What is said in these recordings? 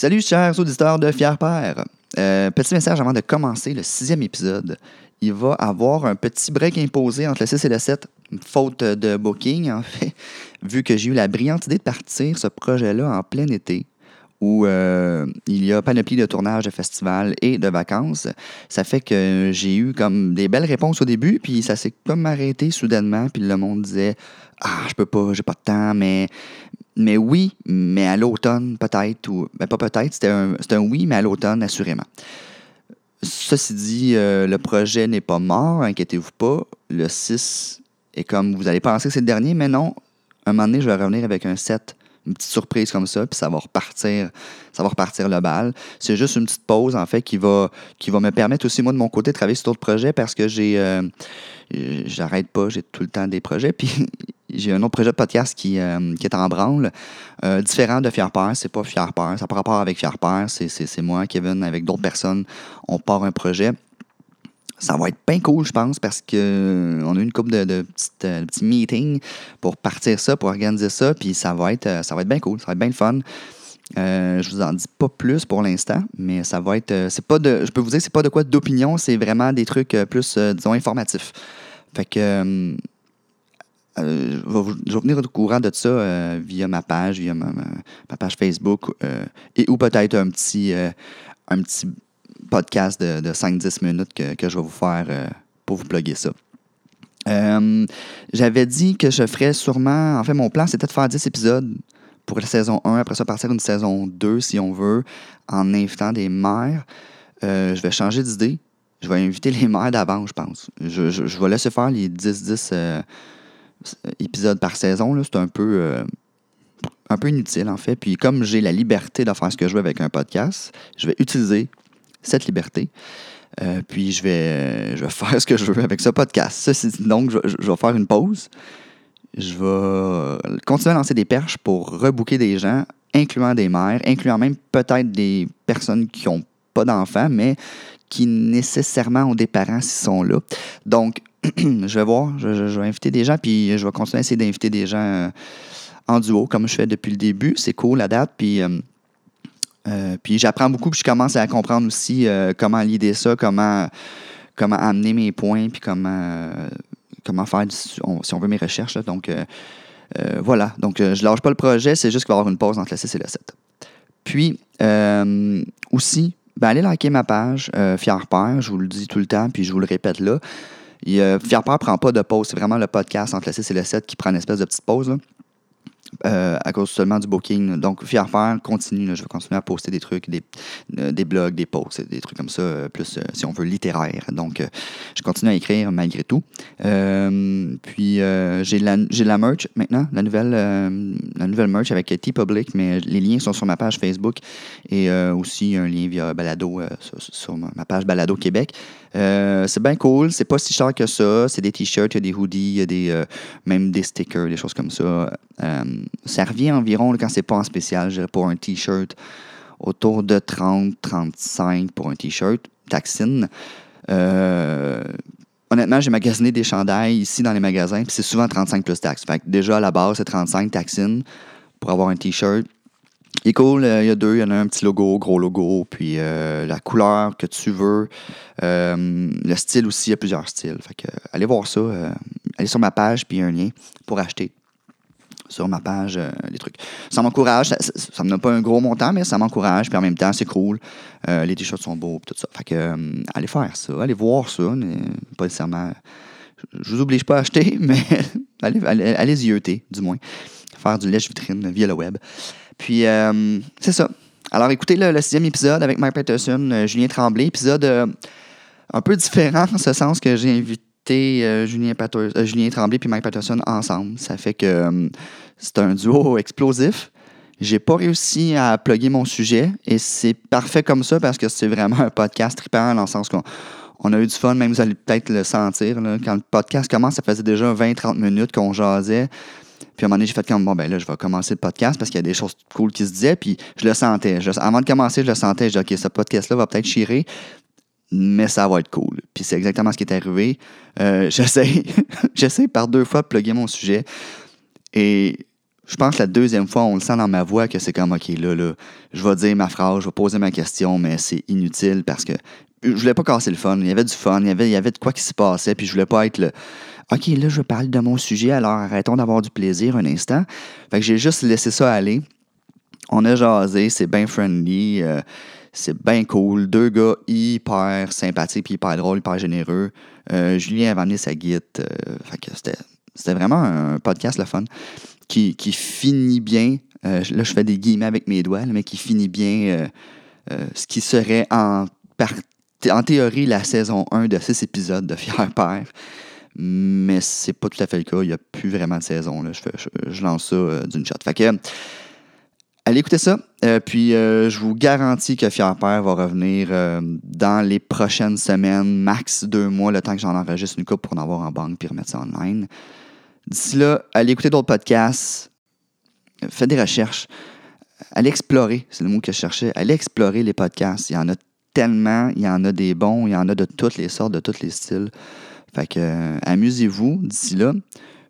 Salut chers auditeurs de Fier Père. Euh, petit message avant de commencer le sixième épisode. Il va avoir un petit break imposé entre le 6 et le 7, faute de booking en fait, vu que j'ai eu la brillante idée de partir ce projet-là en plein été où euh, il y a panoplie de tournages de festivals et de vacances. Ça fait que j'ai eu comme des belles réponses au début, puis ça s'est comme arrêté soudainement, puis le monde disait Ah, je peux pas, j'ai pas de temps, mais, mais oui, mais à l'automne peut-être, ou ben pas peut-être, c'était un, un, oui, mais à l'automne assurément. Ceci dit, euh, le projet n'est pas mort, inquiétez-vous pas. Le 6 est comme vous allez penser que c'est le dernier, mais non. Un moment donné, je vais revenir avec un 7 une petite surprise comme ça, puis ça va repartir, le bal. C'est juste une petite pause, en fait, qui va, qui va me permettre aussi, moi, de mon côté, de travailler sur d'autres projets parce que j'ai. Euh, j'arrête pas, j'ai tout le temps des projets. Puis j'ai un autre projet de podcast qui, euh, est en branle, euh, différent de Fier Père. C'est pas Fier Père, ça n'a pas rapport avec Fier Père. C'est moi, Kevin, avec d'autres personnes. On part un projet ça va être bien cool, je pense, parce qu'on euh, a eu une couple de, de, euh, petits, meetings pour partir ça, pour organiser ça, puis ça va être, euh, ça va être bien cool, ça va être bien fun. Euh, je vous en dis pas plus pour l'instant, mais ça va être. c'est pas de. Je peux vous dire, c'est pas de quoi d'opinion, c'est vraiment des trucs plus, disons, informatifs. Fait que. je, vais, venir au courant de ça via ma page, via ma, page Facebook, et ou peut-être un petit, un petit podcast de, 5-10 minutes que, je vais vous faire euh, pour vous plugger ça. Euh, j'avais dit que je ferais sûrement. En fait, mon plan, c'était de faire 10 épisodes pour la saison 1, après ça, partir une saison 2, si on veut, en invitant des mères. Euh, je vais changer d'idée. Je vais inviter les mères d'avant, je pense. Je, je, vais laisser faire les 10-10 épisodes par saison. C'est un peu un peu inutile, en fait. Puis comme j'ai la liberté de faire ce que je veux avec un podcast, je vais utiliser cette liberté. Euh, puis je vais, je vais faire ce que je veux avec ce podcast. donc, je, vais faire une pause. Je vais continuer à lancer des perches pour rebooker des gens, incluant des mères, incluant même peut-être des personnes qui n'ont pas d'enfants, mais qui nécessairement ont des parents s'ils sont là. Donc, je vais voir, je, vais inviter des gens, puis je vais continuer à essayer d'inviter des gens euh, en duo, comme je fais depuis le début. C'est cool la date, puis... Euh, euh, puis j'apprends beaucoup, puis je commence à comprendre aussi euh, comment l'idée ça, comment, comment amener mes points, puis comment, comment faire, si on, veut, mes recherches. Donc euh, voilà, donc je lâche pas le projet, c'est juste qu'il va y avoir une pause entre le 6 et le 7. Puis aussi, ben, allez liker ma page Fier Père, je vous le dis tout le temps, puis je vous le répète là. Fier Père prend pas de pause, c'est vraiment le podcast entre le 6 et le 7 qui prend une espèce de petite pause. Là. Euh, à cause seulement du booking. Donc, Fier Faire continue. je vais continuer à poster des trucs, des, euh, des blogs, des posts, des trucs comme ça, euh, plus, si on veut, littéraire. Donc, je continue à écrire malgré tout. puis, j'ai la, la merch maintenant, la nouvelle, la nouvelle merch avec T-Public, mais les liens sont sur ma page Facebook et aussi un lien via Balado sur, sur, ma page Balado Québec. c'est bien cool, c'est pas si cher que ça. C'est des t-shirts, il y a des hoodies, il y a des, même des stickers, des choses comme ça ça revient environ, quand c'est pas en spécial, pour un t-shirt, autour de 30-35 pour un t-shirt, taxine. Euh, honnêtement, j'ai magasiné des chandails ici dans les magasins, puis c'est souvent 35 plus taxes. Fait que déjà, à la base, c'est 35 taxines pour avoir un t-shirt. Il est cool, euh, il y a deux, il y en a un petit logo, gros logo, puis euh, la couleur que tu veux. le style aussi, il y a plusieurs styles. Allez voir ça. allez sur ma page, puis il y a un lien pour acheter sur ma page euh, les trucs. Ça m'encourage, ça, me donne pas un gros montant, mais ça m'encourage, puis en même temps, c'est cool. Euh, les t-shirts sont beaux, tout ça. Fait que, euh, allez faire ça, allez voir ça, pas nécessairement. Je vous oblige pas à acheter, mais allez, allez, allez du moins. Faire du lèche-vitrine via le web. Puis, c'est ça. Alors, écoutez le, sixième épisode avec Mike Peterson, Julien Tremblay, épisode un peu différent en ce sens que j'ai invité euh, Julien, euh, Julien Tremblay et Mike Patterson ensemble. Ça fait que euh, c'est un duo explosif. J'ai pas réussi à plugger mon sujet et c'est parfait comme ça parce que c'est vraiment un podcast trippant dans le sens qu'on on a eu du fun, même vous allez peut-être le sentir. quand le podcast commence, ça faisait déjà 20-30 minutes qu'on jasait. Puis à un moment donné, j'ai fait comme, bon, ben là, je vais commencer le podcast parce qu'il y a des choses cool qui se disaient. Puis je le sentais. avant de commencer, je le sentais. Je disais, OK, ce podcast-là va peut-être chirer mais ça va être cool. Puis c'est exactement ce qui est arrivé. Euh, j'essaie, j'essaie par deux fois de plugger mon sujet et je pense que la deuxième fois, on le sent dans ma voix que c'est comme, OK, là, là, je vais dire ma phrase, je vais poser ma question, mais c'est inutile parce que je voulais pas casser le fun. Il y avait du fun, il y avait, il y avait de quoi qui se passait, puis je voulais pas être le. OK, là, je parle de mon sujet, alors arrêtons d'avoir du plaisir un instant. Fait que j'ai juste laissé ça aller. On a jasé, c'est bien friendly, euh, c'est bien cool. Deux gars hyper sympathiques, hyper drôles, hyper généreux. Euh, Julien avait amené sa guide. euh, c'était, vraiment un podcast le fun qui, finit bien. euh, là, je fais des guillemets avec mes doigts, mais qui finit bien ce qui serait en, théorie la saison 1 de 6 épisodes de Fier Père. Mais c'est pas tout à fait le cas. Il n'y a plus vraiment de saison. Je, fais- je- lance ça d'une shot. Fait que, allez écouter ça. Euh, puis euh, je vous garantis que Fier Père va revenir euh, dans les prochaines semaines, max deux mois, le temps que j'en enregistre une coupe pour en avoir en banque puis remettre ça online. D'ici là, allez écouter d'autres podcasts, faites des recherches, allez explorer, c'est le mot que je cherchais, allez explorer les podcasts. Il y en a tellement, il y en a des bons, il y en a de toutes les sortes, de tous les styles. Fait que amusez-vous d'ici là.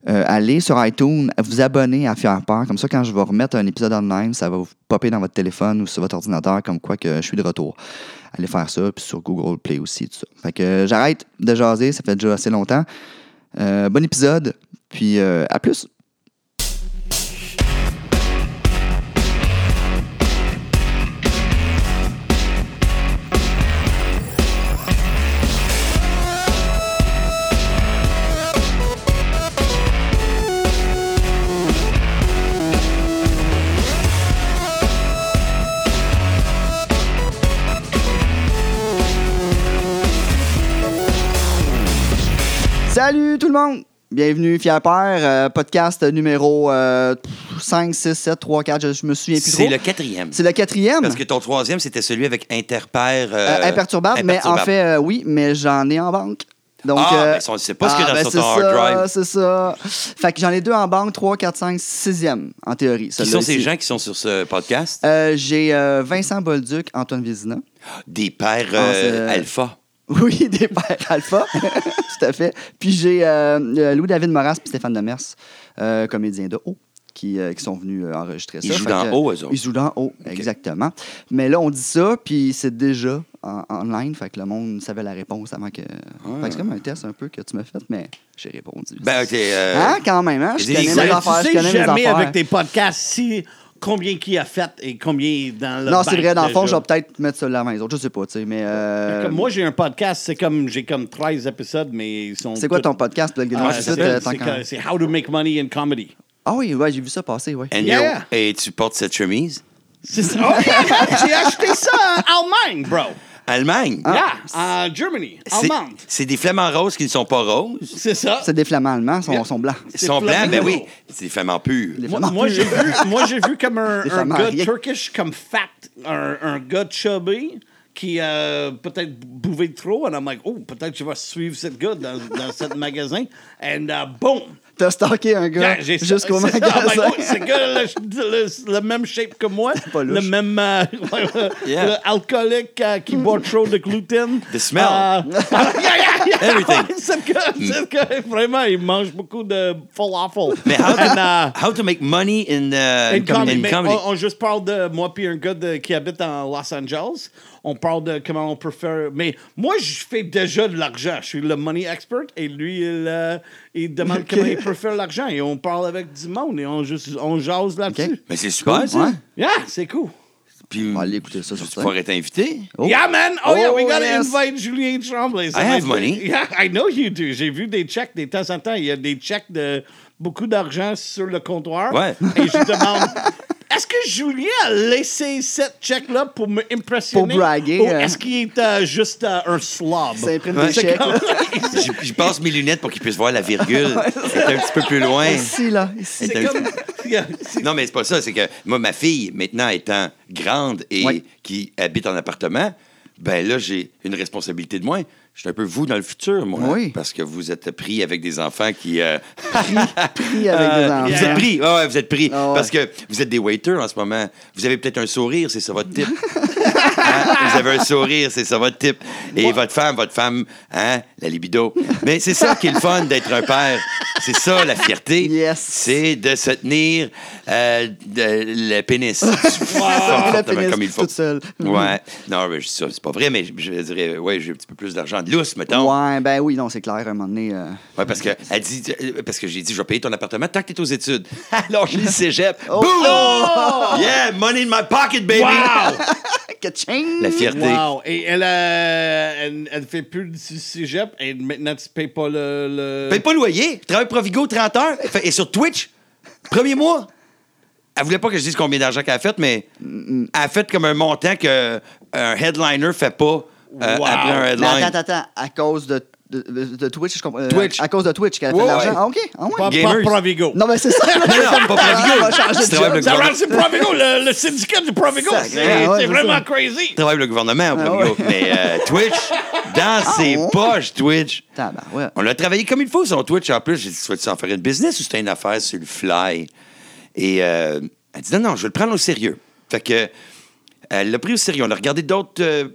Euh, allez sur iTunes, vous abonner à Fier Peur. Comme ça, quand je vais remettre un épisode online, ça va vous popper dans votre téléphone ou sur votre ordinateur, comme quoi que je suis de retour. Allez faire ça, puis sur Google Play aussi, tout ça. Fait que euh, j'arrête de jaser, ça fait déjà assez longtemps. Euh, bon épisode, puis à plus. Salut tout le monde! Bienvenue, Fier Père, euh, podcast numéro euh, 5, 6, 7, 3, 4, je, je me souviens plus C'est le quatrième. C'est le quatrième? Parce que ton troisième, c'était celui avec Interpère. euh, Euh, imperturbable, mais en fait, oui, mais j'en ai en banque. Donc, Ah, ne sait pas ce a ah, dans ben, c'est ton hard drive. C'est ça. Fait que j'en ai deux en banque, 3, 4, 5, 6e, en théorie. Qui sont ces ici. gens qui sont sur ce podcast? J'ai Vincent Bolduc, Antoine Vézina. Des pères Ah, c'est- alpha. Oui, des pères alpha, tout à fait. Puis j'ai euh, euh, Louis-David Moras et Stéphane Demers, euh, comédiens de haut, qui, euh, qui sont venus euh, enregistrer Ils ça. jouent Fait dans que- haut, eux autres. Ils jouent dans haut, exactement. Mais là, on dit ça, puis c'est déjà en, online, fait que le monde savait la réponse avant que... Fait que c'est comme un test un peu que tu m'as fait, mais j'ai répondu. Ben, ok. euh, Hein, quand même, hein? Je connais des- mes affaires, je tu sais connais mes jamais affaires. avec tes podcasts si combien qui a fait et combien dans le Non, c'est vrai, dans le fond, je vais peut-être mettre ça l'avant les autres, je sais pas, tu sais, mais... euh, Comme moi, j'ai un podcast, c'est comme j'ai comme 13 épisodes, mais ils sont. C'est quoi ton podcast? Plug Ah, c'est euh, c'est How to Make Money in Comedy. Ah oui, ouais, j'ai vu ça passer, ouais. and Yeah. you're- Et tu portes cette chemise? C'est ça. Oh, yeah, j'ai acheté ça en Allemagne, bro. Allemagne. Ah. En Germany, C'est- Allemande. C'est des flamants roses qui ne sont pas roses. C'est ça. C'est des flamands allemands, ils sont, sont blancs. Ils sont blancs, ben oui. C'est des flamants purs. Moi, flamands moi, purs. j'ai vu, moi, j'ai vu comme un, un gars rien. turkish comme fat, un, un gars chubby qui euh, peut-être bouvait trop. And I'm like, oh, peut-être je vais suivre cette gars dans, dans ce magasin. And uh, boom! T'as stalké un gars Yeah, jusqu'au c'est magasin. oh, ce gars, le, le- le même shape que moi, pas le même euh, Yeah. le alcoolique euh, qui boit trop de gluten. The smell. Euh, yeah, yeah, yeah. Everything. Ce gars, vraiment, il mange beaucoup de falafel. Mais how to, And, uh, how to make money in, uh, in comedy. in Mais comedy? On, on juste parle de moi puis un gars de- qui habite en Los Angeles. On parle de comment on peut faire. Mais moi, je fais déjà de l'argent. Je suis le money expert et lui, il, euh, il demande comment il peut faire l'argent. Et on parle avec du monde et on, juste, on jase là-dessus. Mais c'est super, ça. Ouais. Yeah, c'est cool. Puis, On va aller écouter ça sur tu pourrais être invité. Oh. Yeah, man. Oh, yeah, we Oh, gotta yes. invite Julien Tremblay. Ça I have money. Yeah, I know you do. J'ai vu des chèques de temps en temps. Il y a des chèques de beaucoup d'argent sur le comptoir. Ouais. Et je demande. Est-ce que Julien a laissé cette chèque-là pour me impressionner? Pour braguer, Ou euh. est-ce qu'il est euh, juste euh, un slob? Ça imprime Ouais. des chèques. là. J'y passe mes lunettes pour qu'il puisse voir la virgule. C'est un petit peu plus loin. Ici, là. Ici. C'est c'est- Non, mais c'est pas ça. C'est que moi, ma fille, maintenant étant grande et qui habite en appartement, ben là, j'ai une responsabilité de moins. Je suis un peu vous dans le futur, moi. Oui. Parce que vous êtes pris avec des enfants qui. euh, Pris avec des euh, enfants. Vous êtes pris. Ouais, ouais, vous êtes pris. Ah ouais. Parce que vous êtes des waiters en ce moment. Vous avez peut-être un sourire, c'est ça votre type. Hein? Vous avez un sourire, c'est ça votre type. Et votre femme, votre femme, hein, la libido. Mais c'est ça qui est le fun d'être un père. C'est ça la fierté. Yes. C'est de se tenir euh, de- le pénis. Le Fortement pénis comme il faut. toute seule. Ouais. Non, mais c'est pas vrai, mais je, je dirais, ouais, j'ai un petit peu plus d'argent de lousse, mettons. Ouais, ben oui, non, c'est clair, à un moment donné. euh, Ouais, parce que elle dit, euh, parce que j'ai dit, je vais payer ton appartement tant que t'es aux études. Alors, j'ai dit cégep. Oh! Boom! Oh! Yeah, money in my pocket, baby! Wow! ka-ching! La fierté. Wow! Et elle, euh, elle, elle fait plus du cégep et maintenant tu payes pas le. le... Paye pas le loyer. Travaille Provigo 30 heures. Et sur Twitch, premier mois. Elle voulait pas que je dise combien d'argent qu'elle a fait, mais elle a fait comme un montant qu'un headliner fait pas euh, Wow. après un Mais headline. attends, attends, attends. À cause de, de, de- de Twitch, je comprends. euh, Twitch. À cause de Twitch qu'elle a fait Ouais, de l'argent. ouais. Ah, OK. Ah, ouais. Pas, Gamers. pas Provigo. Non, mais c'est ça. Non, non, pas Provigo. C'est Provigo, le, le syndicat du Provigo. C'est Ah ouais, c'est c'est vraiment ça. crazy. travaille le gouvernement au Ah Provigo. ouais. Mais euh, Twitch, dans ses ouais? poches, Twitch. On a travaillé comme il faut sur Twitch. En plus, j'ai dit, tu vas-tu en faire une business ou c'était une affaire sur le fly? Et euh, elle dit, non, non, je vais le prendre au sérieux. Fait que, elle l'a pris au sérieux. On a regardé d'autres euh,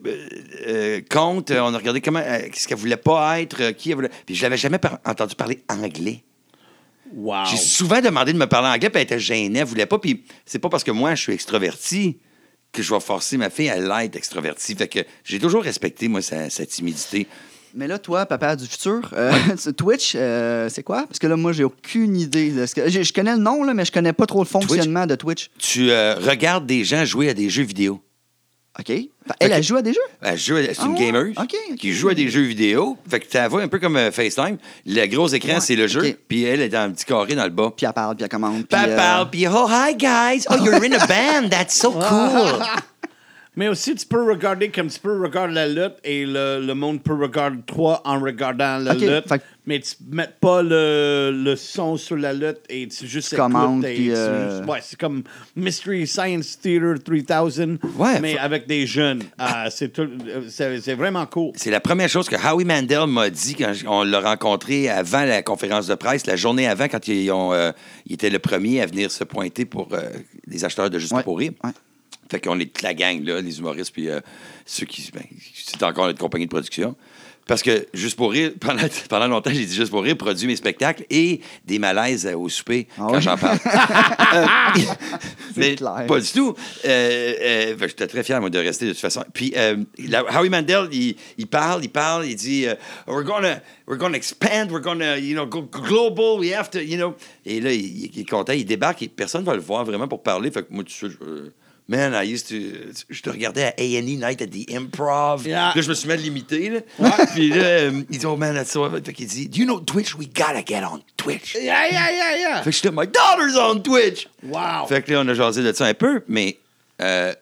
euh, comptes. On a regardé comment, euh, qu'est-ce qu'elle voulait pas être, euh, qui elle voulait. Puis je l'avais jamais par- entendu parler anglais. Wow. J'ai souvent demandé de me parler anglais, puis elle était gênée, elle voulait pas. Puis c'est pas parce que moi, je suis extroverti que je vais forcer ma fille à l'être extrovertie. Fait que j'ai toujours respecté, moi, sa, sa timidité. Mais là, toi, papa du futur, euh, Twitch, euh, c'est quoi? Parce que là, moi, j'ai aucune idée. de ce que- Je, je connais le nom, là, mais je connais pas trop le fonctionnement de Twitch. Tu euh, regardes des gens jouer à des jeux vidéo. OK. Elle, que- elle joue à des jeux? Elle joue- C'est Ah une ouais? gamer Ok, ok. qui joue à des jeux vidéo. Fait que tu la vois un peu comme euh, FaceTime. Le gros écran, Ouais, c'est le jeu. Puis elle est dans un petit carré dans le bas. Puis elle parle, puis elle commande. Puis, elle euh, parle, puis oh, hi guys. Oh, you're in a band. That's so cool. Mais aussi, tu peux regarder comme tu peux regarder la lutte et le, le monde peut regarder toi en regardant la lutte. fait Mais tu mets pas le, le son sur la lutte et tu juste Tu écoutes commandes, et puis, tu- euh, Ouais, c'est comme Mystery Science Theater 3000, Ouais, mais faut- avec des jeunes. Ah, c'est tout- c'est c'est vraiment cool. C'est la première chose que Howie Mandel m'a dit quand on l'a rencontré avant la conférence de presse, la journée avant, quand ils ont, euh, il était le premier à venir se pointer pour euh, les acheteurs de Juste Ouais, pour rire. ouais. Fait qu'on est toute la gang, là, les humoristes, puis euh, ceux qui. ben, c'est encore notre compagnie de production. Parce que Juste pour rire, pendant, pendant longtemps, j'ai dit Juste pour rire produit mes spectacles et des malaises au souper Ah quand j'en parle. Euh, mais clair. pas du tout. Euh, euh, J'étais très fier, moi, de rester de toute façon. Puis euh, la- Howie Mandel, il, il parle, il parle, il dit We're gonna, we're gonna expand, we're gonna, you know, go global, we have to, you know. Et là, il, il est content, il débarque et personne ne va le voir vraiment pour parler. Fait que moi, je. euh, Man, I used to. Je te regardais à A&E Night at the Improv. Yeah. Là, je me suis mis à l'imiter. Là. Puis là, euh, il dit, oh man, that's so. Fait qu'il dit, Do you know Twitch? We gotta get on Twitch. Yeah, yeah, yeah, yeah. Fait que j'étais, My daughter's on Twitch. Wow. Fait que là, on a jasé de ça un peu, mais euh,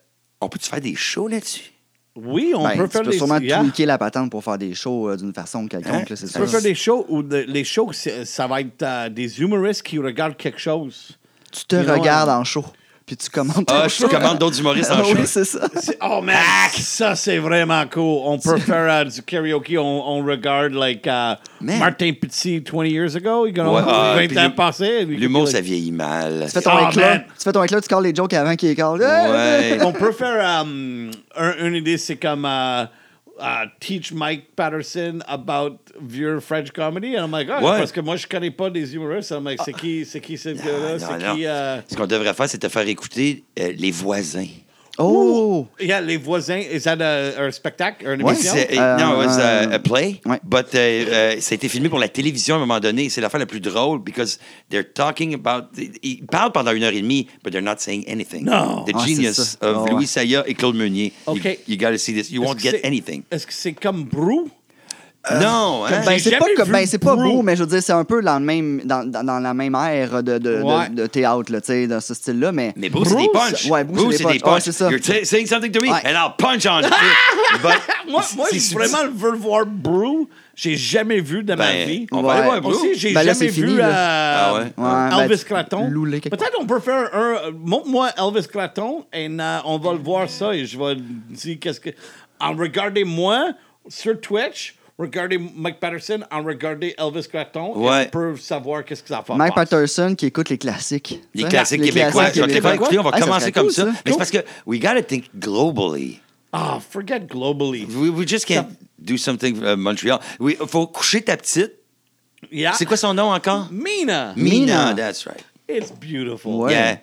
on peut-tu faire des shows là-dessus? Oui, on Ben, peut tu faire peux des sûrement yeah. tweaker la patente pour faire des shows euh, d'une façon quelconque, Hein? là, Tu ça. peux faire des shows où de- les shows, ça va être euh, des humoristes qui regardent quelque chose. Tu te You regardes en show, puis tu commentes Ah, je commande d'autres humoristes en Ah show. Oui, c'est ça. Oh man, ça c'est vraiment cool. On peut faire euh, du karaoke, on, on regarde like uh. Martin Petit 20 years ago, Ouais, ah, 20 puis ans passés. L'humour, ça vieillit mal. Tu fais ton Ah, éclat, tu fais ton éclat, tu calls les jokes avant qu'ils éclate. Ouais. On peut faire um, un- une idée, c'est comme uh, uh, teach Mike Patterson about your French comedy? And I'm like, ah, Ouais. parce que moi je connais pas des humoristes. I'm like, c'est qui, c'est qui ce gars-là, c'est qui. euh, Ce qu'on devrait faire, c'est te faire écouter euh, les voisins. Oh! Yeah, les voisins, is that a, un spectacle, une Ouais, émission? Euh, non, it was euh, a, a play, ouais. but uh, uh, ça a été filmé pour la télévision à un moment donné. C'est l'affaire la plus drôle because they're talking about. Ils parlent pendant une heure et demie, but they're not saying anything. Non. The Ah, genius of Ah, ouais. Louis Saya et Claude Meunier. You- OK. You, gotta see this. You won't get anything. Est-ce que c'est comme Brou? Non, hein? Ben, c'est pas, vu ben, c'est pas beau, mais je veux dire, c'est un peu dans, le même, dans, dans, dans la même ère de, de, de- Ouais. de théâtre, là, tu sais, dans ce style-là. Mais, Mais Bruce, c'est des punchs. ouais, Bruce, c'est des. Ouais, c'est ça. You're saying something to me, Ouais. and I'll punch on. But Moi, moi je vraiment veux voir Brou. J'ai jamais vu de ma Ben, vie. on va aller voir Bruce. Aussi, j'ai Ben là, jamais c'est vu fini, là. euh, Ah ouais? Ouais, Elvis ben, Craton. louler quelque Peut-être on peut faire un. euh, Montre-moi Elvis Craton et euh, on va le voir ça et je vais dire qu'est-ce que. En regardez moi sur Twitch, regardez Mike Patterson, en regardez Elvis Craton et Ouais. savoir qu'est-ce que ça va Mike. Patterson qui écoute les classiques. Les classiques Les québécois. classiques Je vais québécois. écouter. On va Ah, ça commencer serait comme cool, ça. Mais c'est parce que we gotta think globally. Ah, forget globally. We, we just can't do something uh, Montreal. Il faut coucher ta petite. Yeah. C'est quoi son nom encore? Mina. Mina, Mina. that's right. It's beautiful. Ouais. Yeah.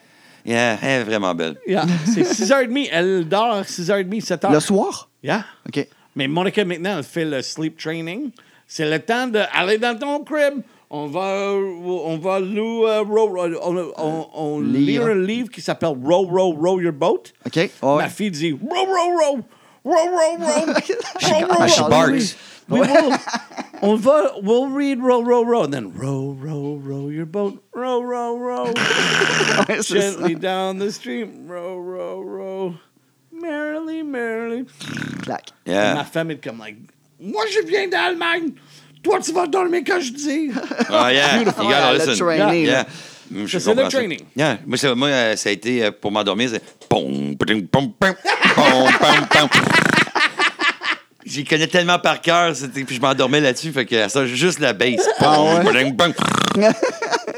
Yeah, elle est vraiment belle. Yeah. C'est 6h30. Elle dort à 6h30, 7h. Le soir? Yeah. OK. Mais Monica, maintenant, elle fait le sleep training. C'est le temps d'aller dans ton crib. On va, on va louer, euh, row- on, on, on Lire. lire un livre qui s'appelle Row, Row, Row Your Boat. OK. Ouais. Ma fille dit Row, row, row. Row, row, row. row, row, She row. barks. We will, on va, we'll read row, row, row, and then row, row, row your boat, row, row, row, gently down the stream, row, row, row, merrily, merrily. Clac. Ma Yeah. femme est comme like, moi je viens d'Allemagne, toi tu vas dormir quand je dis. Oh, yeah. You gotta le listen. training. Yeah. là. Mm, Ça, c'est le ça. training. Yeah. Moi, ça, moi, euh, ça a été euh, pour m'endormir, c'est pom, pom, pom, pom, pom, pom, pom. J'y connais tellement par cœur, c'était- puis je m'endormais là-dessus, fait que ça, juste la bass. Ah? Pom, pom, pom.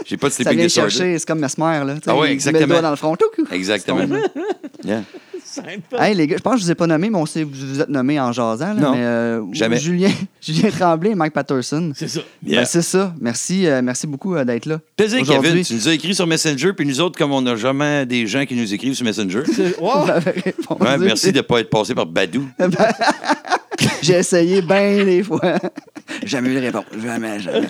J'ai pas de Ça sleeping vient disorder. chercher, c'est comme Mesmer, là. Ah ouais, il met le exactement. doigt dans le front. Exactement. Yeah. Hey les gars, je pense que je vous ai pas nommé, mais on sait vous êtes nommés en jasant. Là, Non, mais, euh, jamais. Julien, Julien Tremblay et Mike Patterson. C'est ça. Yeah. Ben, c'est ça. Merci, euh, merci beaucoup euh, d'être là. Plaisir. Kevin. Tu nous as écrit sur Messenger, puis nous autres, comme on n'a jamais des gens qui nous écrivent sur Messenger. Vous wow. Ouais, merci de ne pas être passé par Badou. J'ai essayé bien des fois. jamais eu de réponse. Jamais, jamais.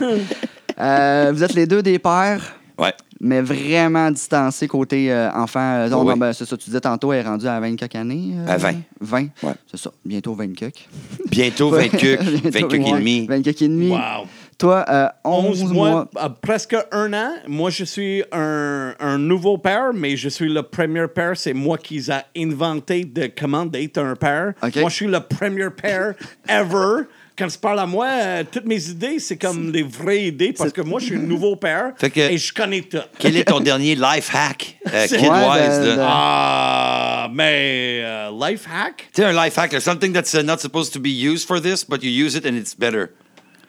Euh, vous êtes les deux des pères, Ouais. Mais vraiment distancés côté euh, enfant. Euh, donc, Oui. ben, c'est ça, tu disais tantôt, elle est rendue à 20 quelques années. euh, À 20. 20. Ouais. C'est ça, bientôt 20 quelques. Bientôt 20 cucs, 20 Bientôt, cucs et ouais, demi. 20 quelques et demi. Wow. Toi, euh, 11, 11 mois. mois, euh, presque un an. Moi, je suis un, un nouveau père, mais je suis le premier père. C'est moi qui a inventé de comment d'être un père. OK. Moi, je suis le premier père ever. Quand tu parles à moi, euh, toutes mes idées, c'est comme des vraies idées parce que moi, je suis un nouveau père Fait que- et je connais tout. Quel est ton dernier life hack, euh, C'est- kid-wise? Ouais, ben, là? Ah, mais euh, life hack? Tu sais, un life hack, là, something that's uh, not supposed to be used for this, but you use it and it's better.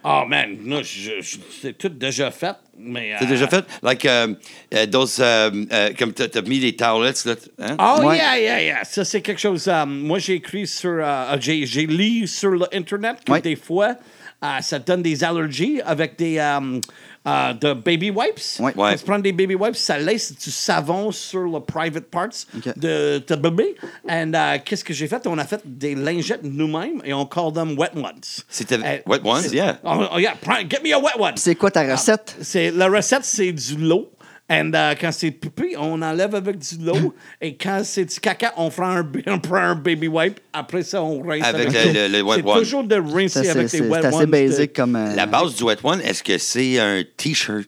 Oh man, non, je, je- c'est tout déjà fait. Mais, C'est euh, déjà fait? Like, um, uh, those, um, uh, comme t'as t'as mis les towelettes, là. Hein? Oh, Ouais. yeah, yeah, yeah. Ça, c'est quelque chose. euh, moi, j'ai écrit sur. euh, j'ai, j'ai lu sur l'Internet que Ouais. des fois, euh, ça donne des allergies avec des. Euh, de baby wipes. Ouais. Quand tu prends des baby wipes, ça laisse du savon sur le private parts de ta bébé. Et euh, qu'est-ce que j'ai fait? On a fait des lingettes nous-mêmes et on call them wet ones. C'était Euh, wet ones, yeah. Oh, oh, yeah, prends- get me a wet one. C'est quoi ta recette? C'est, la recette, c'est du lot. Et quand c'est pipi, on enlève avec du lot. Et quand c'est du caca, on prend un, on prend un baby wipe. Après ça, on rince Avec avec, le- le- le wet C'est one. toujours de rincer avec des wet c'est assez ones. basic comme. euh, La base du wet one, est-ce que c'est un T-shirt?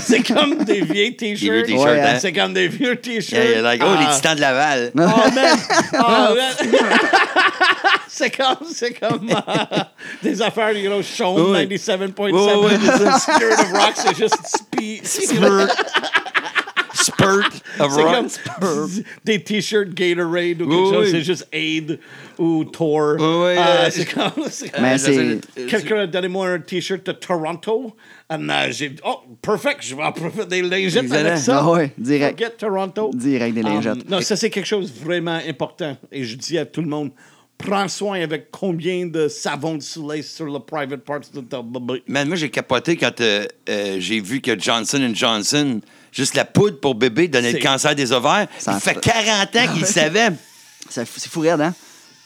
C'est comme des vieilles t-shirts. Ouais, hein? C'est comme des vieux t-shirts. Yeah, like, oh, les Ah. titans de Laval. Oh, man! Oh, man! c'est comme, c'est comme euh, des affaires, you know, Sean Ouais. 97.7. Ouais, ouais, The Spirit of Rock, c'est juste speed. Spurt. Spurt of des t-shirts Gatorade ou quelque Oui, chose, oui. c'est juste Aid ou Thor. Oui, oui, Euh, c'est comme. Mais c'est. Quelqu'un a donné moi un t-shirt de Toronto. Et euh, j'ai dit, oh, perfect, je vais en profiter des lingettes avec Excellent. ça. Ah ouais, direct. Forget Toronto. Direct des Um, lingettes. non, ça, c'est quelque chose de vraiment important. Et je dis à tout le monde, prends soin avec combien de savon de soleil sur le private parts de ta bébé. Man, moi, j'ai capoté quand euh, euh, j'ai vu que Johnson Johnson, juste la poudre pour bébé, donnait le cancer des ovaires. Ça Il fait fait- 40 ans qu'il savait. C'est c'est fou raide, hein?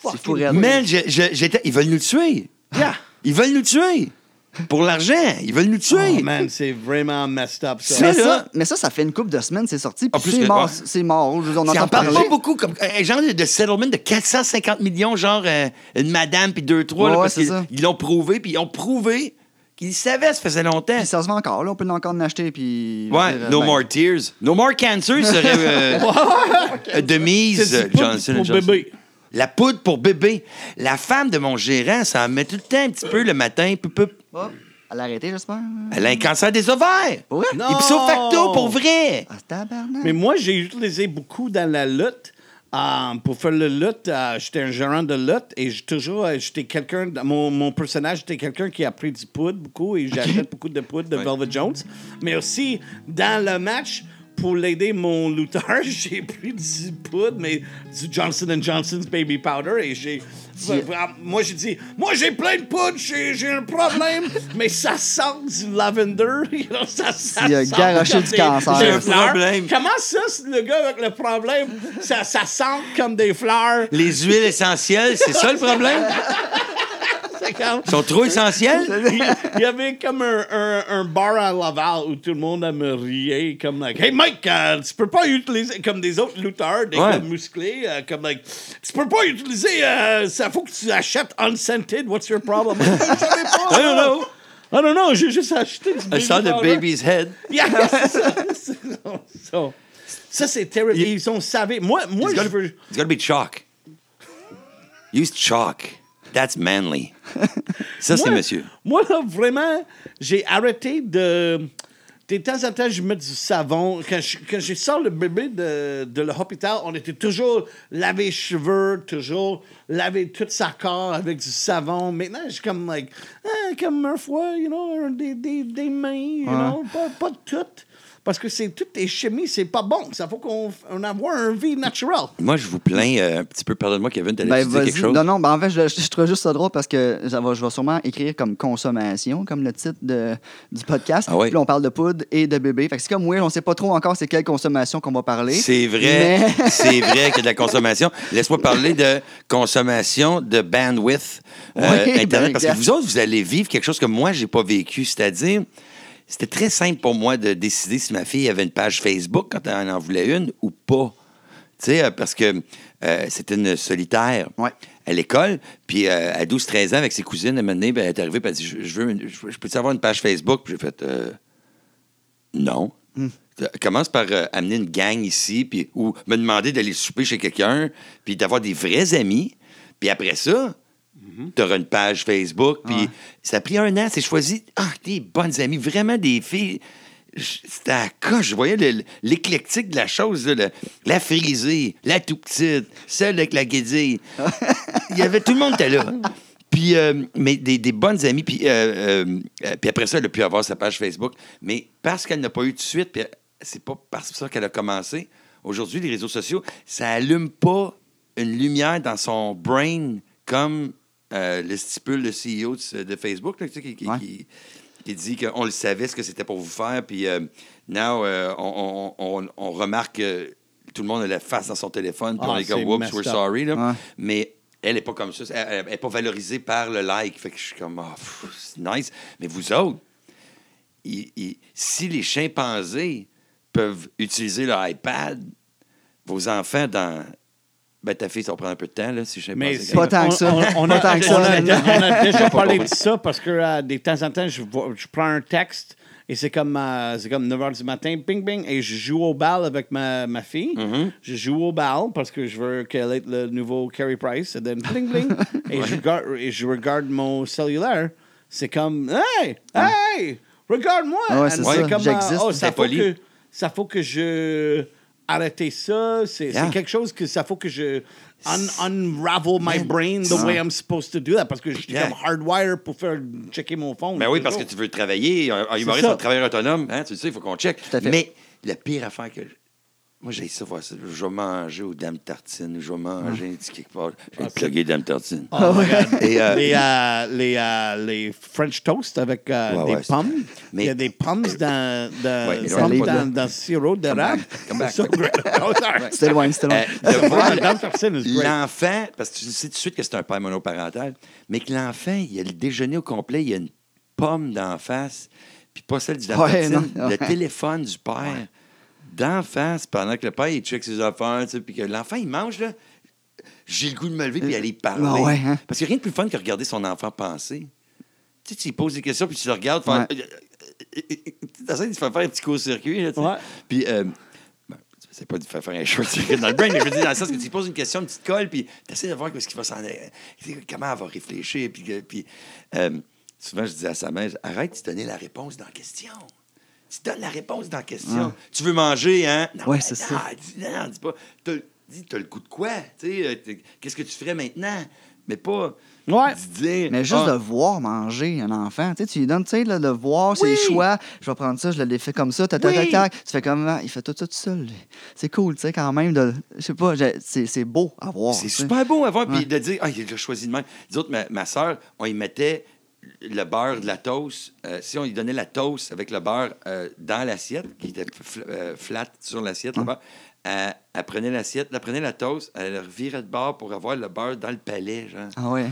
C'est fou raide. Man, je- je- j'étais- ils veulent nous tuer. Yeah. Ils veulent nous tuer. Pour l'argent. Ils veulent nous tuer. Oh, man, c'est vraiment messed up, ça. Mais Ça, là- ça, mais ça, ça fait une couple de semaines, c'est sorti. Ah, Puis plus c'est que- mort, ouais. c'est mort. Je On entend en parler. pas beaucoup, comme un genre de, settlement de 450 millions, genre euh, une madame puis deux, trois, Ouais, là, ouais, parce c'est qu'ils ça. ils l'ont prouvé, puis ils ont prouvé qu'ils savaient, ça faisait longtemps. Puis ça se vend encore, là. On peut encore en acheter. Puis. Ouais, dire, No ben, More Tears. No More Cancer serait euh, euh, de mise, Johnson pour Johnson. bébé. La poudre pour bébé. La femme de mon gérant, ça en met tout le temps un petit peu le matin. Poup, poup. oh, Elle a arrêté, j'espère. Elle a un cancer des ovaires. Vrai? Non. Ipso facto, pour vrai. Ah, tabarnak. Mais moi, j'ai utilisé beaucoup dans la lutte. Euh, pour faire le lutte, euh, j'étais un gérant de lutte et j'ai toujours, euh, j'étais quelqu'un, mon, mon personnage était quelqu'un qui a pris du poudre beaucoup et j'achète beaucoup de poudre de Velvet Jones. Mais aussi, dans le match, pour l'aider, mon lutteur, j'ai pris du poudre, mais du Johnson Johnson's Baby Powder, et j'ai. Moi, j'ai dit, moi, j'ai plein de poudre, j'ai un problème, mais ça sent du lavender. ça, ça Il a sent garoché comme du des- cancer. J'ai un fleurs. problème. Comment ça, le gars avec le problème, ça, ça sent comme des fleurs? Les huiles essentielles, c'est ça le problème? Comme- Ils sont trop essentiels? Il y avait comme un, un, un bar à Laval où tout le monde a me riait, comme like, Hey Mike, euh, tu peux pas utiliser comme des autres lutteurs, des Ouais. musclés, euh, comme like, tu peux pas utiliser, euh, ça faut que tu achètes unscented, what's your problem? Je savais pas. I don't know. I don't know, j'ai juste acheté du I saw the baby's head. Yeah, ça. C'est- so, ça, c'est terrible. Ils sont savés. Moi, moi It's je gotta, veux. it's gotta be chalk. Use chalk. That's manly. Ça, c'est monsieur. Moi, là, vraiment, j'ai arrêté de. De temps en temps, je mets du savon. Quand je, quand je sors le bébé de, de l'hôpital, on était toujours laver les cheveux, toujours laver tout sa corps avec du savon. Maintenant, je suis comme, like, ah, comme un fois, you know, des, des, des mains, you know, pas, pas tout. Parce que c'est toutes les chimies, c'est pas bon. Ça faut qu'on on avoir une vie naturelle. Moi, je vous plains euh, un petit peu. Pardonne-moi, Kevin, t'allais Ben, dire quelque chose? Non, non, ben, en fait, je, je trouve juste ça drôle parce que ça va- je vais sûrement écrire comme consommation, comme le titre de, du podcast. Ah ouais. Puis là, on parle de poudre et de bébé. Fait que c'est comme, oui, on sait pas trop encore c'est quelle consommation qu'on va parler. C'est vrai, Mais- c'est vrai qu'il y a de la consommation. Laisse-moi parler de consommation de bandwidth euh, Oui, Internet, ben, parce que vous autres, vous allez vivre quelque chose que moi, j'ai pas vécu. C'est-à-dire, c'était très simple pour moi de décider si ma fille avait une page Facebook quand elle en voulait une ou pas. Tu sais, euh, parce que euh, c'était une solitaire Ouais. à l'école. Puis euh, à 12-13 ans, avec ses cousines, à un moment donné, ben, elle est arrivée et elle a dit Je, veux une- je, je peux-tu avoir une page Facebook? Puis j'ai fait euh, Non. Euh, Commence par amener une gang ici, puis, ou me demander d'aller souper chez quelqu'un, puis d'avoir des vrais amis. Puis après ça, tu auras une page Facebook. Puis ça a pris un an, c'est choisi ah, des bonnes amies, vraiment des filles. C'était à coche. Je voyais le- l'éclectique de la chose. là, le- la frisée, la tout petite, celle avec la guédille. Il y avait tout le monde était là. Puis, euh, mais des, des bonnes amies. Puis, euh, euh, puis après ça, elle a pu avoir sa page Facebook. Mais parce qu'elle n'a pas eu de suite, puis c'est pas parce ça qu'elle a commencé. Aujourd'hui, les réseaux sociaux, ça allume pas une lumière dans son brain comme euh, le stipule le CEO de, de Facebook, là, qui, qui- Ouais. qui- qui dit qu'on le savait ce que c'était pour vous faire. Puis, euh, now, euh, on, on- on- on remarque que tout le monde a la face dans son téléphone. Puis Ah, on est comme, c'est whoops, we're sorry. là. Ouais. Mais elle n'est pas comme ça. Elle n'est pas valorisée par le like. Fait que je suis comme, pff, c'est nice. Mais vous autres, si les chimpanzés peuvent utiliser leur iPad, vos enfants dans. Ben, ta fille, ça va prendre un peu de temps, là, si Mais chimpanzé. c'est- Pas tant que ça. On, on Pas a, tant que ça, on a- déjà parlé de ça parce que euh, de temps en temps, je, je prends un texte et c'est comme, euh, c'est comme 9 h du matin, bing, bing, et je joue au bal avec ma, ma fille. Mm-hmm. Je joue au bal parce que je veux qu'elle ait le nouveau Carey Price. Et then, bling, bling, et, je regarde, et je regarde mon cellulaire. C'est comme, hey, hey, regarde-moi. Ah ouais, c'est comme, j'existe. oh, ça faut poli. que ça faut que je arrêter ça. C'est Yeah. quelque chose que ça faut que je un- unravel my brain the way I'm supposed to do that parce que je suis Yeah. comme hardwire pour faire checker mon phone. Ben oui, parce que tu veux travailler. Un, humoriste, un travailleur autonome, hein, tu le sais, il faut qu'on check. à fait. Mais la pire affaire que. Moi, j'ai ça, voir ça. Je vais manger aux dames tartines, je vais manger un petit quelque part. Je vais te plugger dames tartines. Oh. Et, euh, les, euh, les, euh, les French toast avec euh, Ouais, des ouais, pommes. mais- Il y a des pommes dans, dans, Ouais, pommes dans, dans le sirop d'érable. Oh. C'était loin, c'était loin. L'enfant, parce que tu sais tout de suite que c'est un père monoparental, mais que l'enfant, il y a le déjeuner au complet, il y a une pomme d'en face, puis pas celle du dame Ouais, tartine, non. le téléphone du père d'en face, pendant que le père, il check ses affaires, puis que l'enfant, il mange, là. J'ai le goût de me lever puis aller parler. Ah ouais, hein? Parce qu'il n'y a rien de plus fun que regarder son enfant penser. Tu sais, tu lui poses des questions, puis tu le regardes, faire... Essaies de faire faire un petit court-circuit, là. Ouais. Puis, euh, ben, c'est pas de faire faire un short-circuit dans le brain, mais je veux dire, dans le sens que tu lui poses une question, une petite colle, puis tu essaies de voir ce qu'il va s'en aller, comment elle va réfléchir. Puis, que- puis euh, souvent, je dis à sa mère, arrête de donner la réponse dans la question. Tu donnes la réponse dans la question. Tu veux manger, hein? Non, Ouais, c'est ça. dis- non, dis pas. Dis, t'as le goût de quoi? Euh, Qu'est-ce que tu ferais maintenant? mais pas Ouais. dire. Mais juste ah, de voir manger un enfant, tu sais, tu lui donnes, tu sais, là, de voir ses choix. Je vais prendre ça, je le fais comme ça, tac, tac, tac, Oui. tac. Tu fais comme, ah, il fait tout ça tout seul. C'est cool, tu sais, quand même. De, je sais pas, j'ai- c'est c'est beau à voir. C'est super beau à voir. Puis de dire, ah, il a choisi de même. Nous autres, ma, ma soeur, on y mettait le beurre de la toast. euh, si on lui donnait la toast avec le beurre euh, dans l'assiette, qui était fl- euh, flat sur l'assiette, elle, elle prenait l'assiette, elle prenait la toast, elle le revirait de bord pour avoir le beurre dans le palais, genre. Ah ouais.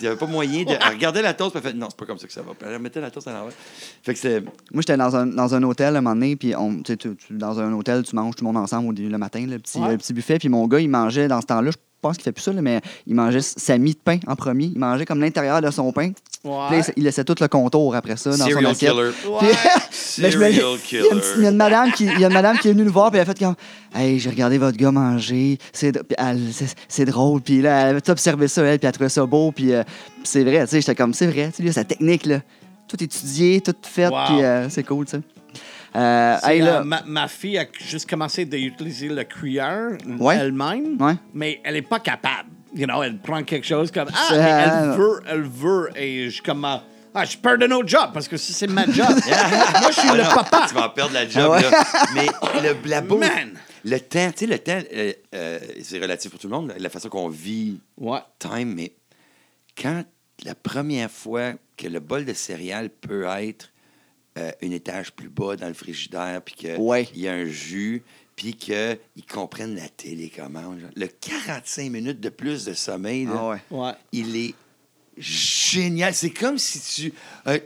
Il n'y avait pas moyen de. Elle regardait la toast, elle fait, non, c'est pas comme ça que ça va. Elle mettait la toast à l'envers. Fait que c'est. Moi, j'étais dans un, dans un hôtel à un moment donné, puis on, tu tu- tu- dans un hôtel, tu manges tout le monde ensemble au début, le matin, le petit, Ouais. le petit buffet. Puis mon gars, il mangeait dans ce temps-là, je pense qu'il fait plus ça, là, mais il mangeait sa mie de pain en premier. Il mangeait comme l'intérieur de son pain. Puis là, il laissait tout le contour après ça dans son Serial assiette. killer. Puis- je me- Serial il, y a une, killer. petite- il y a une madame qui, il y a une madame qui est venue nous voir, puis elle a fait comme Hey, j'ai regardé votre gars manger, c'est d- puis elle- c'est c'est drôle, puis là, elle avait tout observé ça, elle, puis elle trouvait ça beau, puis euh, puis c'est vrai, tu sais, j'étais comme C'est vrai, tu sais, lui, sa technique, là, tout étudié, tout fait, Wow. puis euh, c'est cool, tu sais. Euh, C'est, hey, là, ma, ma fille a juste commencé d'utiliser le cuillère Ouais. elle-même, Ouais. mais elle n'est pas capable. You know, elle prend quelque chose comme Ah, mais elle veut, elle veut, et je comme ah, ah, je perds de notre job parce que ça, c'est ma job. Moi, je suis Ah le non, papa. Tu vas perdre la job, Ah ouais. là. Mais le, la beau- Man. Le temps, tu sais, le temps, euh, euh, c'est relatif pour tout le monde, la façon qu'on vit Ouais. time, mais quand la première fois que le bol de céréales peut être euh, un étage plus bas dans le frigidaire, puis qu'il Ouais. y a un jus, puis qu'ils comprennent la télécommande, genre, le 45 minutes de plus de sommeil, là, ah ouais. Ouais. il est génial. C'est comme si tu... euh,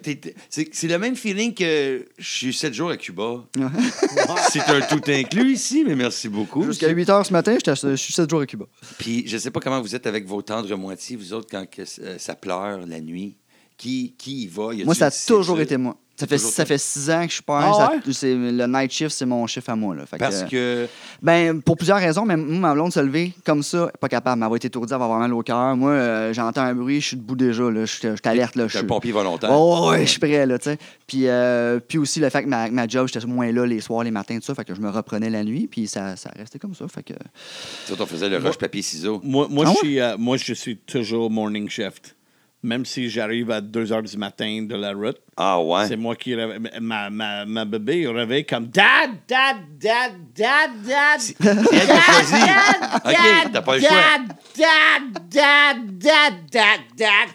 c'est c'est le même feeling que je suis sept jours à Cuba. C'est un tout inclus ici, mais merci beaucoup. Jusqu'à 8 h ce matin, j'étais- je suis 7 jours à Cuba. Puis je sais pas comment vous êtes avec vos tendres moitiés, vous autres, quand que, euh, ça pleure la nuit. Qui, qui y va? Y Moi, ça a toujours été moi. Ça fait, ça fait 6 ans que je suis pas Ah ouais? c'est- Le night shift, c'est mon chiffre à moi. Là. Fait que, Parce que... Ben, pour plusieurs raisons, mais moi, ma blonde se lever comme ça, pas capable. Elle va être étourdie, elle va avoir mal au cœur. Moi, euh, j'entends un bruit, je suis debout déjà. Là. Je suis je suis alerte. Là. Je suis- pompier volontaire. Oh, ouais, je suis prêt, là, tu. Puis, euh, puis aussi, le fait que ma, ma job, j'étais moins là les soirs, les matins, tout ça. Fait que je me reprenais la nuit, puis ça, ça restait comme ça. Fait que. Autres, on faisait le roche papier ciseaux. Moi, moi, Ah je ouais? suis, euh, moi, je suis toujours morning shift. Même si j'arrive à 2 h du matin de la route, Ah ouais? c'est moi qui réveille. Ma, ma, ma bébé il réveille comme Dad, Dad, Dad, Dad, Dad. C'est elle qui a choisi. OK, t'as pas le choix. Dad, Dad, Dad, Dad, Dad, Dad,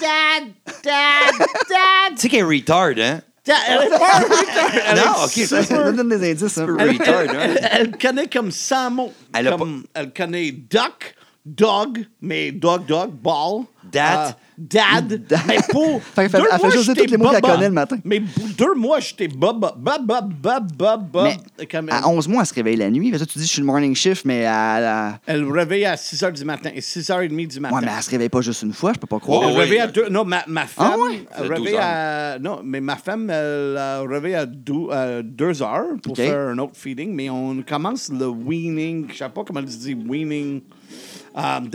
Dad, Dad, Dad, Tu sais qu'elle est retard, hein? Elle est pas retard. Non, OK, Ça, donne des indices, hein. Elle- retard, hein? elle, elle connaît comme 100 mots. Elle a Comme- elle connaît duck, dog, mais dog, dog, ball. Dad. euh, dad. Mais pour. Fait fait- deux elle fait mois, juste dire j'étais tous les mots qu'elle connaît le matin. Mais deux mois, j'étais baba, baba, baba, baba. Mais Comme à elle, 11 mois, elle se réveille la nuit. Fait tu dis, je suis le morning shift, mais elle, elle- elle réveille à 6 h du matin et 6 h 30 du matin. Ouais, mais elle se réveille pas juste une fois, je peux pas Oh, croire. Elle oui. réveille à deux. Non, ma, ma femme. Ah ouais? Elle Ça fait 12 réveille à. Non, mais ma femme, elle a réveillé à 2 heures pour faire un autre feeding, mais on commence le weaning. Je sais pas comment elle se dit, weaning. um,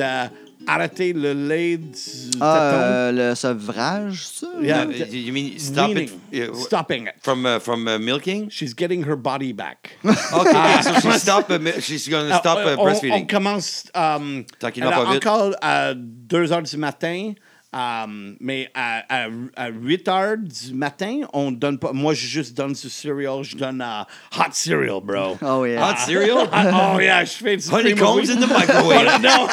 D'arrêter le lait du Ah, téton. euh, le sevrage, ça? Yeah. Uh, you mean stop Weaning. it Stopping it. from uh, from uh, milking? She's getting her body back. Okay, so she stop. Uh, she's going to stop Ah, uh, on, breastfeeding. on commence. Um, Tranquillement, pas vite. encore à 2 heures du matin. Um, mais à, à, à 8 heures du matin, on donne pas. Moi, je juste donne du cereal. Je donne uh, hot cereal, bro. Oh, yeah. Hot cereal? oh, yeah, je fais du Honeycombs in the microwave. no,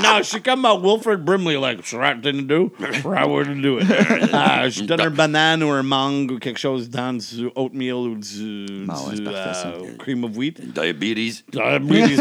no, je suis comme uh, Wilfred Brimley, like, thing to do, way to do it. Ah, je donne un banane ou un mangue ou quelque chose dans du oatmeal ou du, Bah ouais, du uh, cream of wheat. Diabetes. Diabetes.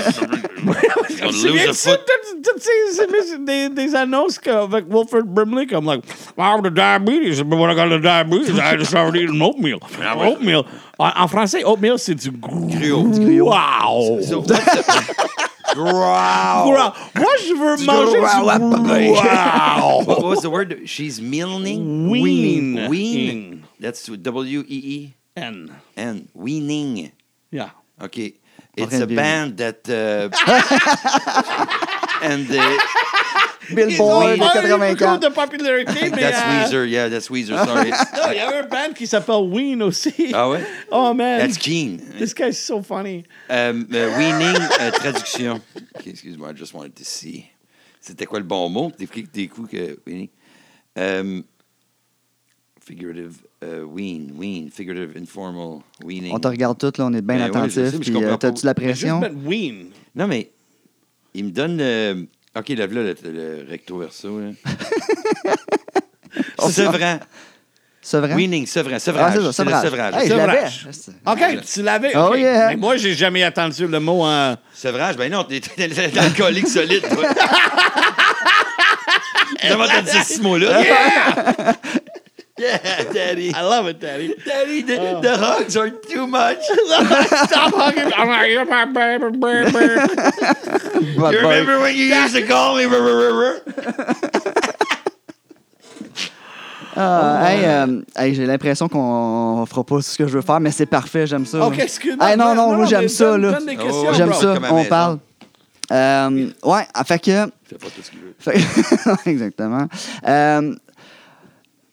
C'est des, des annonces avec Wilfred Brimley, comme like, I have the diabetes, but when I got the diabetes, I just started eating oatmeal. Oatmeal. En, en français, oatmeal, c'est du. Gruau. Wow! So what's the... Wow. Gras. Moi, je veux manger du wow! What was the word? She's milning? Wean. Wean. That's W-E-E-N. N. Weaning. Yeah. Okay. It's a band that... Uh, and uh, Billboard, 84. beaucoup de popularité, mais... that's euh, Weezer. Yeah, that's Weezer. Sorry. Non, il y avait un band qui s'appelle Ween aussi. Ah ouais? Oh, man. That's Keen. This guy's so funny. Um, uh, weaning, uh, traduction. Okay, excuse me, I just wanted to see. C'était quoi le bon mot? Des, des coups que. oui. Euh, figurative. euh, ween, ween, figurative, informal, weaning. On te regarde tout, là, on est bien ouais, je sais, attentif. mais je puis, comprends euh, T'as-tu la Mais juste pression? mettre ween. Non, mais il me donne. le- OK, lève-là le, le recto verso. Là. Oh, sevrant. Sevrant? Weaning, sevrant. Ah, Sevrage. c'est ça, c'est le sevrage. Hey, Sevrage. OK, tu l'avais. Oh, yeah. Mais moi, j'ai jamais entendu le mot en. Sevrage, ben non, t'es alcoolique solide, toi. J'ai jamais entendu ce mot-là? Yeah! Yeah, daddy. I love it, Daddy. Daddy, the, the hugs are too much. Stop hugging. I'm like, you're my baby, baby. Bad You remember when you used to call me? Ah, hey, euh, hey, j'ai l'impression qu'on fera pas ce que je veux faire, mais c'est parfait, j'aime ça. OK, là. excuse-moi. Hey, non, non, moi mais j'aime ça, donne- là. donne des Oh, questions, J'aime ça, on parle. Euh, ouais, fait que. Fais pas tout ce qu'il veut. fait- Exactement. Euh,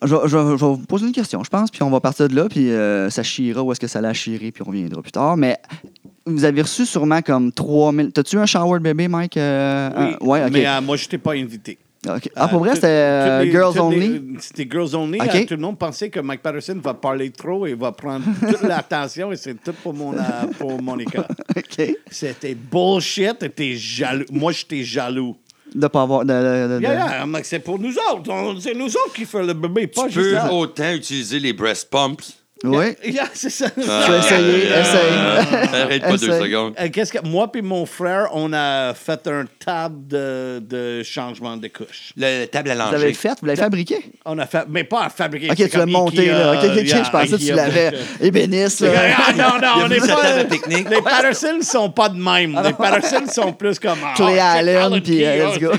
je, vais- je vais- je vais vous poser une question, je pense, puis on va partir de là, puis euh, ça chira où est-ce que ça l'a chiré, puis on reviendra plus tard. Mais vous avez reçu sûrement comme 3000. T'as-tu un shower bébé, Mike? Euh, Oui, un- ouais, mais euh, moi, je t'ai pas invité. Ah, pour Euh, vrai, tout- c'était euh, toutes les- Girls Only? C'était Girls Only. OK. Euh, tout le monde pensait que Mike Patterson va parler trop et va prendre toute l'attention et c'est tout pour mon, pour Monica. OK. C'était bullshit. T'es jaloux. Moi, j'étais jaloux. De pas avoir. De, de- Yeah, yeah, c'est pour nous autres. C'est nous autres qui faisons le bébé, pas Tu juste peux autant utiliser les breast pumps. Oui. C'est ça. Tu vas essayer, essaye. Arrête pas deux secondes. Euh, Qu'est-ce que moi puis mon frère, on a fait un table de, de changement de couche. Le table à Vous l'avez langer. fait? Vous l'avez fabriqué? On a fait, mais pas à fabriquer. Ok, tu l'as monté, là. Ok, yeah, je pensais que tu l'avais. bullshit. Ébéniste. Ah, non, non, on n'est pas. table de pique-nique. Les Patterson sont pas de même. Les Patterson sont plus comme. ah, Clay oh, shit, Allen, Alan puis, euh, let's go.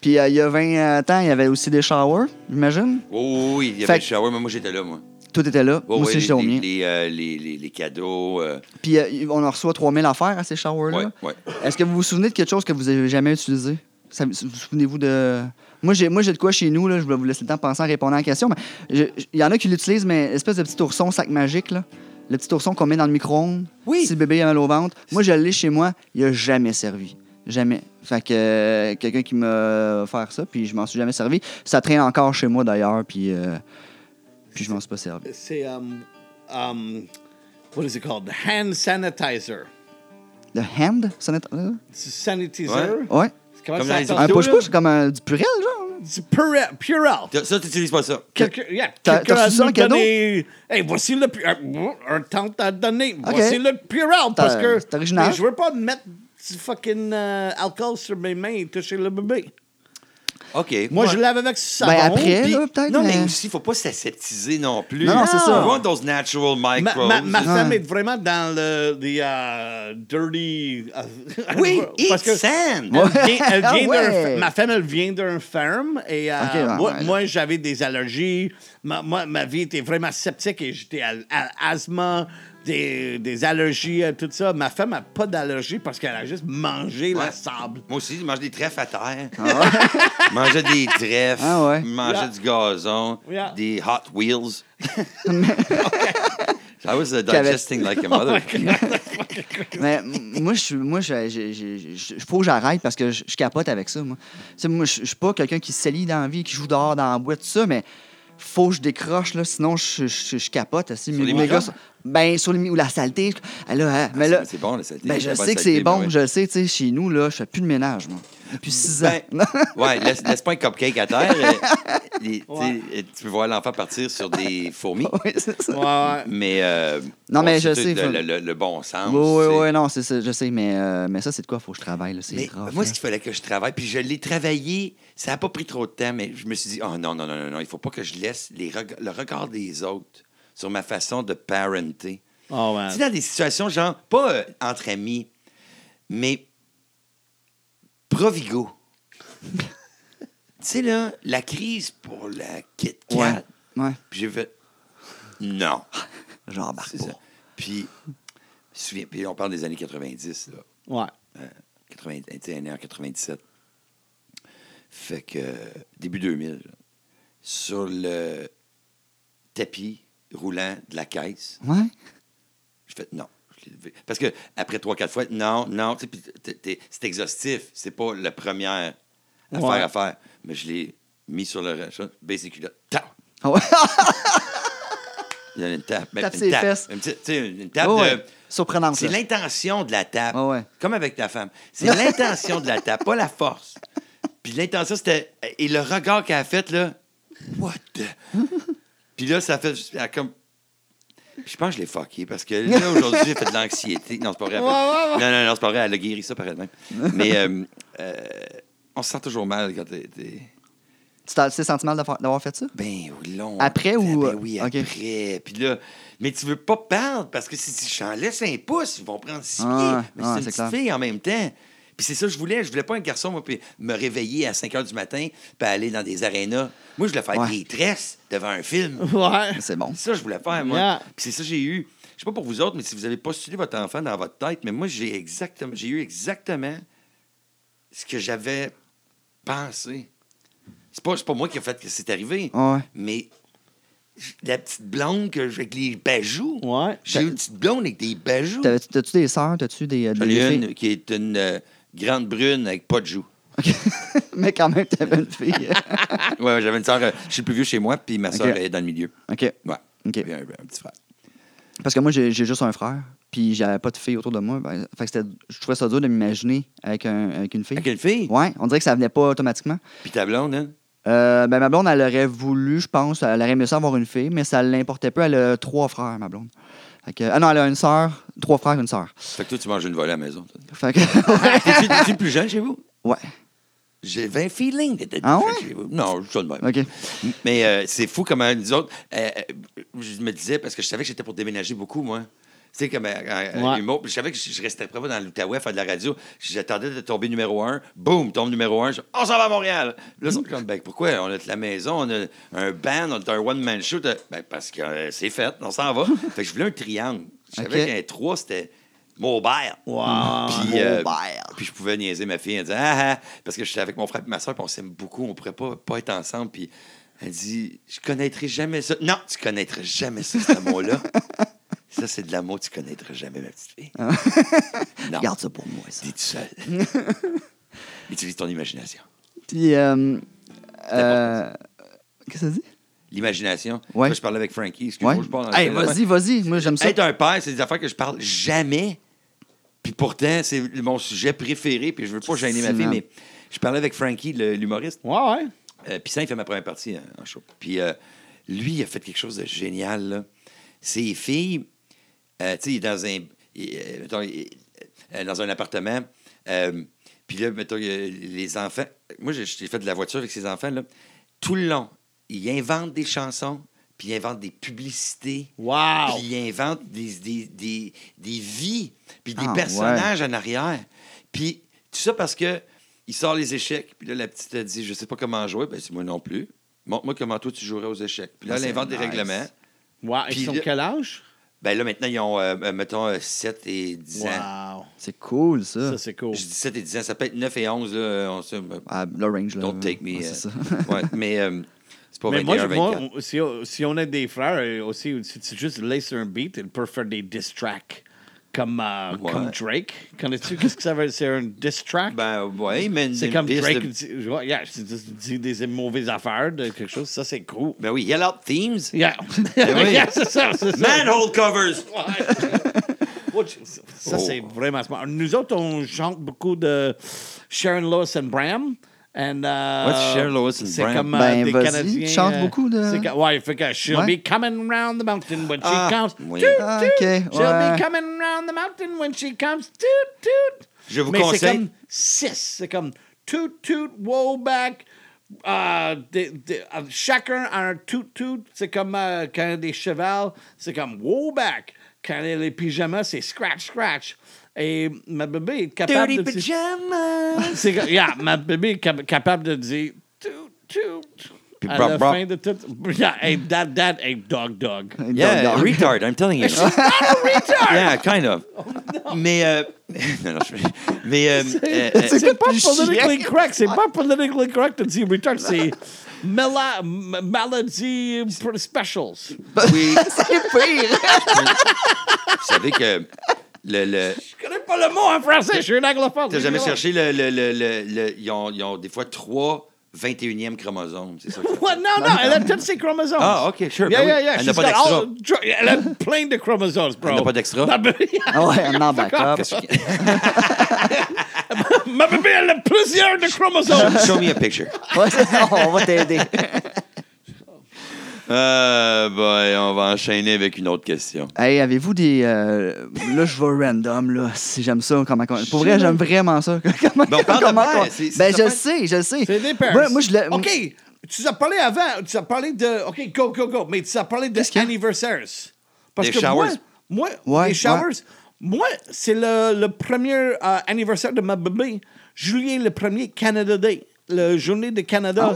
Puis euh, il y a 20 ans, il y avait aussi des showers, j'imagine. Oh, oui, il y avait que- le shower, mais moi j'étais là, moi. Tout était là. Oh, Moi aussi, j'étais au les, mien. les, euh, les, les, les cadeaux. euh, Puis euh, on en reçoit 3000 affaires à ces showers-là. ouais, ouais. Est-ce que vous vous souvenez de quelque chose que vous avez jamais utilisé? Ça- vous vous souvenez-vous de. Moi, j'ai, moi, j'ai de quoi chez nous, là. Je vais vous laisser le temps de penser en répondant à la question. Mais il y en a qui l'utilisent, mais espèce de petit ourson sac magique, là. Le petit ourson qu'on met dans le micro-ondes. Oui. Si le bébé a mal au ventre. Moi, je l'ai chez moi. Il a jamais servi. Jamais. Fait que euh, quelqu'un qui m'a offert ça, puis je m'en suis jamais servi. Ça traîne encore chez moi, d'ailleurs, puis, euh, puis je m'en suis pas servi. C'est. Um, um, what is it called? The hand sanitizer. Le hand? N'est- euh, C'est Sanitizer? Ouais. Ouais. Comment Comme ça? Un push-push, comme un, du purel, genre. Du. Purell. T'as- Ça, tu n'utilises pas ça. Quelqu'un, yeah, t'as a nous cadeau? donné- Hey, voici le un, un tante à donner. Voici le Purell parce que c'est original. Je veux pas mettre du fucking euh, alcool sur mes mains et toucher le bébé. OK. Moi, Ouais. je lave avec du savon. Ben, après, là, peut-être. Non, mais mais- aussi, il ne faut pas s'aseptiser non plus. Non, non, c'est ça. You want those natural Ma, microbes. ma, ma Ouais. femme est vraiment dans le the, uh, dirty. uh, Oui, parce eat que sand. Elle vient, elle Ah vient ouais. d'un- ma femme, elle vient d'un ferme et euh, Ok, ouais, moi, ouais. moi, j'avais des allergies. Ma, moi, ma vie était vraiment sceptique et j'étais à, à asthme, des, des allergies, euh, tout ça. Ma femme n'a pas d'allergie parce qu'elle a juste mangé la Ouais. sable. Moi aussi, je mange des trèfles à terre. Je mangeais des trèfles. Ah ouais. Je mangeais Yeah. du gazon. Yeah. Des Hot Wheels. I was uh, Qu'avait- digesting like a mother. Mais m- moi, je suis, moi, je, je- je- je- je- faut que j'arrête parce que je, je capote avec ça. Moi, Tu sais, moi, je, je suis pas quelqu'un qui s'allie dans la vie, qui joue dehors dans la boîte, tout ça, mais faut que je décroche là, sinon je, je, je capote. Sur les microbes? ben sur les ou la saleté. je- là, hein, mais là, c'est bon, la saleté. ben, je sais que c'est bon, ben oui. je le sais. Tu sais, chez nous là, je fais plus de ménage, moi, depuis six ans. Ben, ouais, laisse, laisse pas un cupcake à terre. euh, les- tu peux voir l'enfant partir sur des fourmis. oui, c'est ça. Ouais, ouais. Mais. euh, Non, bon, mais je sais, Le, faut- le- le- le bon sens. Oui, oui, oui, non, c'est ça, je sais, mais, euh, mais ça, c'est de quoi faut que je travaille, là, c'est Mais grave. moi, ce qu'il fallait que je travaille, puis je l'ai travaillé, ça n'a pas pris trop de temps, mais je me suis dit, oh non, non, non, non, non, il faut pas que je laisse les reg- le regard des autres sur ma façon de parenter. Oh. Tu sais, dans des situations, genre, pas euh, entre amis, mais Provigo. tu sais, là, la crise pour la Kit Kat. Ouais, ouais, Puis j'ai fait, non. j'embarque pas. ça. Puis, je me souviens, puis on parle des années 90, là. Ouais. 80, tu sais, né en 97. Fait que euh, début 2000, là, sur le tapis roulant de la caisse, Ouais. je fais non. Parce que après trois, quatre fois, non, non, tu sais, puis t'es- t'es- c'est exhaustif. C'est pas la première affaire Ouais. à faire. Mais je l'ai mis sur le les culottes. Tap! Ouais. Il y a une tape. Ben, Tape une ses tape. fesses. Une une tape Oh, de. ouais. Surprenant, C'est l'intention de la tape. Ouais. Comme avec ta femme. C'est l'intention de la tape, pas la force. Puis l'intention, c'était. Et le regard qu'elle a fait, là. What the? Puis là, ça fait. elle a comme. Je pense que je l'ai fucké parce que là, aujourd'hui, j'ai fait de l'anxiété. Non, c'est pas vrai. Ouais, ouais, ouais. Non, non, non, c'est pas vrai. Elle a guéri ça par elle-même. Mais euh, euh, on se sent toujours mal quand t'es. t'es- Tu t'as assez senti mal d'avoir fait ça? Ben oui, long. Après ou- Ben oui, OK. après. Puis là, mais tu veux pas perdre parce que si si j'en laisse un pouce, ils vont prendre six Ah, pieds. Mais ah, c'est une petite clair. fille en même temps. Puis c'est ça que je voulais. Je voulais pas un garçon, moi, puis me réveiller à 5 h du matin puis aller dans des arénas. Moi, je voulais faire Ouais. des tresses devant un film. Ouais. C'est bon. C'est ça que je voulais faire, moi. Yeah. Puis c'est ça que j'ai eu. Je sais pas pour vous autres, mais si vous avez postulé votre enfant dans votre tête, mais moi, j'ai exactement, j'ai eu exactement ce que j'avais pensé. C'est pas, pas moi qui ai fait que c'est arrivé, Ouais. mais la petite blonde que, avec les bajoux. Ouais. J'ai eu une petite blonde avec des bajoux. T'as-tu des sœurs? T'as-tu des, euh, des une qui est une euh, grande brune avec pas de joues. Mais quand même, t'avais une fille. Ouais, j'avais une sœur, euh, je suis le plus vieux chez moi, puis ma Ok. est dans le milieu. OK. Ouais. OK. Puis un, un petit frère. Parce que moi, j'ai juste un frère, puis j'avais pas de fille autour de moi. Ben, fait que c'était- je trouvais ça dur de m'imaginer avec, un- avec une fille. Avec une fille? Ouais, on dirait que ça venait pas automatiquement. Puis ta blonde, hein? Euh, ben, ma blonde, elle aurait voulu, je pense, elle aurait aimé ça avoir une fille, mais ça l'importait peu. Elle a trois frères, ma blonde. Fait que- ah non, elle a une sœur, trois frères, une sœur. Fait que toi, tu manges une volée à la maison. Fait que, T'es-tu plus jeune chez vous? ouais. J'avais un feeling d'être Ah jeune ouais? chez vous. Non, je suis de même. OK. Mais euh, c'est fou comment nous autres. euh, euh, je me disais, parce que je savais que j'étais pour déménager beaucoup, moi. Tu sais, comme euh, euh, Ouais. humour. Puis Je savais que je je restais pas dans l'Outaouais à faire de la radio. J'attendais de tomber numéro un. Boum, tombe numéro un. Je- On s'en va à Montréal. Là, comme, ben, pourquoi? On a de la maison, on a un band, on a un one-man show. Ben, parce que euh, c'est fait, on s'en va. fait que je voulais un triangle. Je savais qu'un 3, c'était mobile. Wow. Puis, euh, puis je pouvais niaiser ma fille. Elle disait, ah, ah, parce que j'étais avec mon frère et ma soeur, puis on s'aime beaucoup, on pourrait pas, pas être ensemble. Puis elle dit, je connaîtrai jamais ça. Non, tu connaîtras jamais ça, cet amour-là. ça, c'est de l'amour, tu connaîtras jamais, ma petite fille. non, Garde ça pour moi, ça. t'es tout seul. Utilise ton imagination. Puis, euh, euh, qu'est-ce que ça dit? L'imagination. Ouais. Moi, je parlais avec Frankie. Excuse-moi, Ouais. je parle Hey, vas-y, vas-y. Moi, j'aime ça. Être un père, c'est des affaires que je parle jamais. Puis pourtant, c'est mon sujet préféré. Puis je veux pas gêner ma fille, mais je parlais avec Frankie, l'humoriste. Ouais, ouais. Euh, puis ça, il fait ma première partie hein, en show. Puis lui, il a fait quelque chose de génial. Là. Ses filles, euh, tu sais, il est dans un, il- euh, mettons, il- euh, dans un appartement. euh, puis là, mettons, les enfants. Moi, j'ai fait de la voiture avec ses enfants. Là. Tout le long, il invente des chansons, puis il invente des publicités. Wow. Puis il invente des, des, des, des vies, puis des Ah, personnages en arrière. Puis tout ça parce que il sort les échecs. Puis là, la petite a dit Je sais pas comment jouer. Ben, c'est moi non plus. Montre-moi comment toi tu jouerais aux échecs. Puis là, Ah, elle c'est invente des règlements. Wow. Puis Ils sont là- quel âge? Ben là, maintenant, ils ont, euh, euh, mettons, euh, 7 et 10 ans. Wow. C'est cool, ça. Ça, c'est cool. Je dis 7 et 10 ans. Ça peut être 9 et 11. Là, on sait, ben, Ah, le range, là. don't take me. Ouais, euh, c'est ça. ouais, mais euh, c'est pas Mais 21, moi, je- moi, 24. on- si, on- si on a des frères, euh, aussi, si tu juste laisses un beat, ils peuvent faire des diss tracks. Comme, euh, Ouais. comme Drake. Connais-tu qu'est-ce que ça veut? Dire? C'est un diss track? Ben, ouais, mais c'est comme Drake de- ouais, yeah, dit des mauvaises affaires, de quelque chose. Ça, c'est cool. Ben oui, Yell Out Themes. Yeah. Ben oui. Yeah, c'est ça, c'est ça. Manhole covers. Ouais. Ça, c'est vraiment smart. Nous autres, on chante beaucoup de Sharon Lewis and Bram. And, uh, What's Lewis and C'est Bram? comme euh, Ben, des vas-y, Canadiens. tu chantes euh, beaucoup de- c'est que- ouais, fait que she'll Ouais. be coming round the mountain when she Ah, comes. oui. Toot, Ah, toot. ok, She'll ouais. be coming round the mountain when she comes. Toot, toot. Je vous Mais c'est conseille- comme six. C'est comme toot, toot, woe back. Euh, des- des- euh, chacun a un toot, toot. C'est comme euh, quand il y a des chevals, c'est comme woe back. Quand il y a les pyjamas, c'est scratch, scratch. Et ma bébé est capable Dirty de... pajamas. C'est que- yeah, ma bébé est cap- capable de dire toot, toot. Puis à brap, la brap. fin de tout. Yeah, hey, that, that, hey, dog, dog. Yeah, Dog, dog. retard, I'm telling you. She's not a retard! Yeah, kind of. Oh, mais, euh, non, non, je, mais, euh, euh, euh, C'est euh, pas politically chiant. correct. C'est pas politically correct de dire retard. C'est mala- m- maladie specials. oui, C'est pire. vous savez que le, le- Je connais pas le mot en français, je suis un anglophone. T'as jamais cherché le. le, le, le- le- ils, ont, ils ont des fois trois 21e chromosomes, c'est ça? que non, non, elle a tous ses chromosomes. Ah, OK, sure. Yeah, ben oui. yeah, yeah. Elle n'a pas d'extra. Elle a plein de chromosomes, bro. Elle n'a pas d'extra? Ah ouais, un en backup. Qu'est-ce que- Ma bébé, elle a plusieurs de chromosomes. Show me a picture. On va t'aider. Euh, boy, on va enchaîner avec une autre question. Hey, avez-vous des. euh, là, je vais random, là, si j'aime ça. Comment, comment- pour vrai, j'aime vraiment ça. comment, Ben, on parle de comment- c'est- c'est ben, je fête. sais, je sais. C'est des pairs. Moi, moi, je l'ai. OK, tu as parlé avant, tu as parlé de... OK, go, go, go. Mais tu as parlé de anniversaires. Parce Des que showers? moi, moi Ouais, les showers, ouais. moi, c'est le, le premier euh, anniversaire de ma bébé. Juillet, le premier Canada Day, la journée de Canada.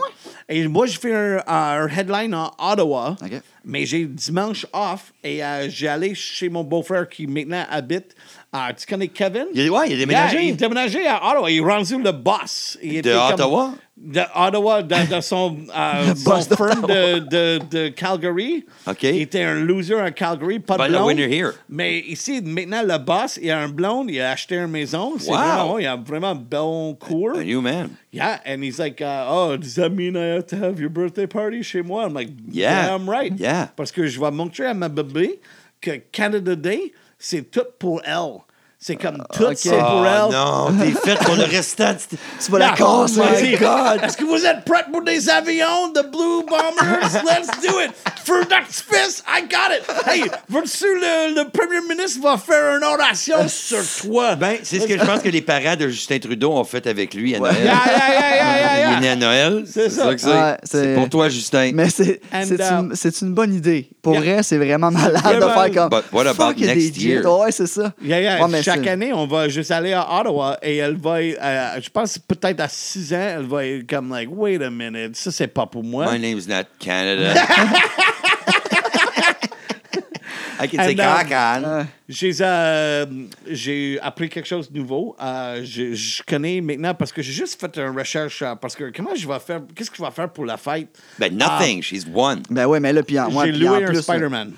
Et moi, je fais un, un headline en Ottawa. Mais j'ai dimanche off et euh, j'ai allé chez mon beau-frère qui maintenant habite. à tu connais Kevin? Il, ouais, il a déménagé. Yeah, il déménagé à Ottawa. Il est rendu le boss. Il De comme- Ottawa? De Ottawa, dans, dans son, euh, son boss firm de, de, de Calgary. OK. Il était un loser à Calgary, pas de blonde. winner here. Mais ici, maintenant, le boss, il a un blonde, il a acheté une maison. C'est Wow. vraiment, il a vraiment bon cours. A new man. Yeah, and he's like, uh, oh, does that mean I have to have your birthday party chez moi? I'm like, Yeah. damn right. Yeah. Parce que je vais montrer à ma bébé que Canada Day, c'est tout pour elle. C'est comme tout, ok. c'est pour Oh elle. non, t'es fait pour le restant. Tu vas la. Oh God. Est-ce que vous êtes prêts pour des avions de Blue Bombers? Let's do it. Feu d'artifice, I got it. Hey, veux-tu le, le premier ministre va faire une oration sur toi? Ben, c'est ce que je pense que les parents de Justin Trudeau ont fait avec lui à Noël. Yeah, yeah, yeah, yeah, yeah, yeah. Il est né à Noël. C'est ça. que c'est. C'est c'est- pour toi, Justin. Mais c'est And, c'est uh, une, c'est une bonne idée. Pour Yeah. vrai, c'est vraiment malade de faire comme. But what about next year? Ouais, c'est ça. Chaque année, on va juste aller à Ottawa et elle va, euh, je pense peut-être à 6 ans, elle va être comme like, wait a minute, ça c'est pas pour moi. My name's not Canada. I can say And, um, Kakan. Euh, J'ai euh, j'ai appris quelque chose de nouveau. Euh, je, je connais maintenant parce que j'ai juste fait une recherche parce que comment je vais faire, qu'est-ce que je vais faire pour la fête? Ben, nothing. She's one. Ben ouais, mais là, puis en, ouais, j'ai puis en loué un plus, Spider-Man.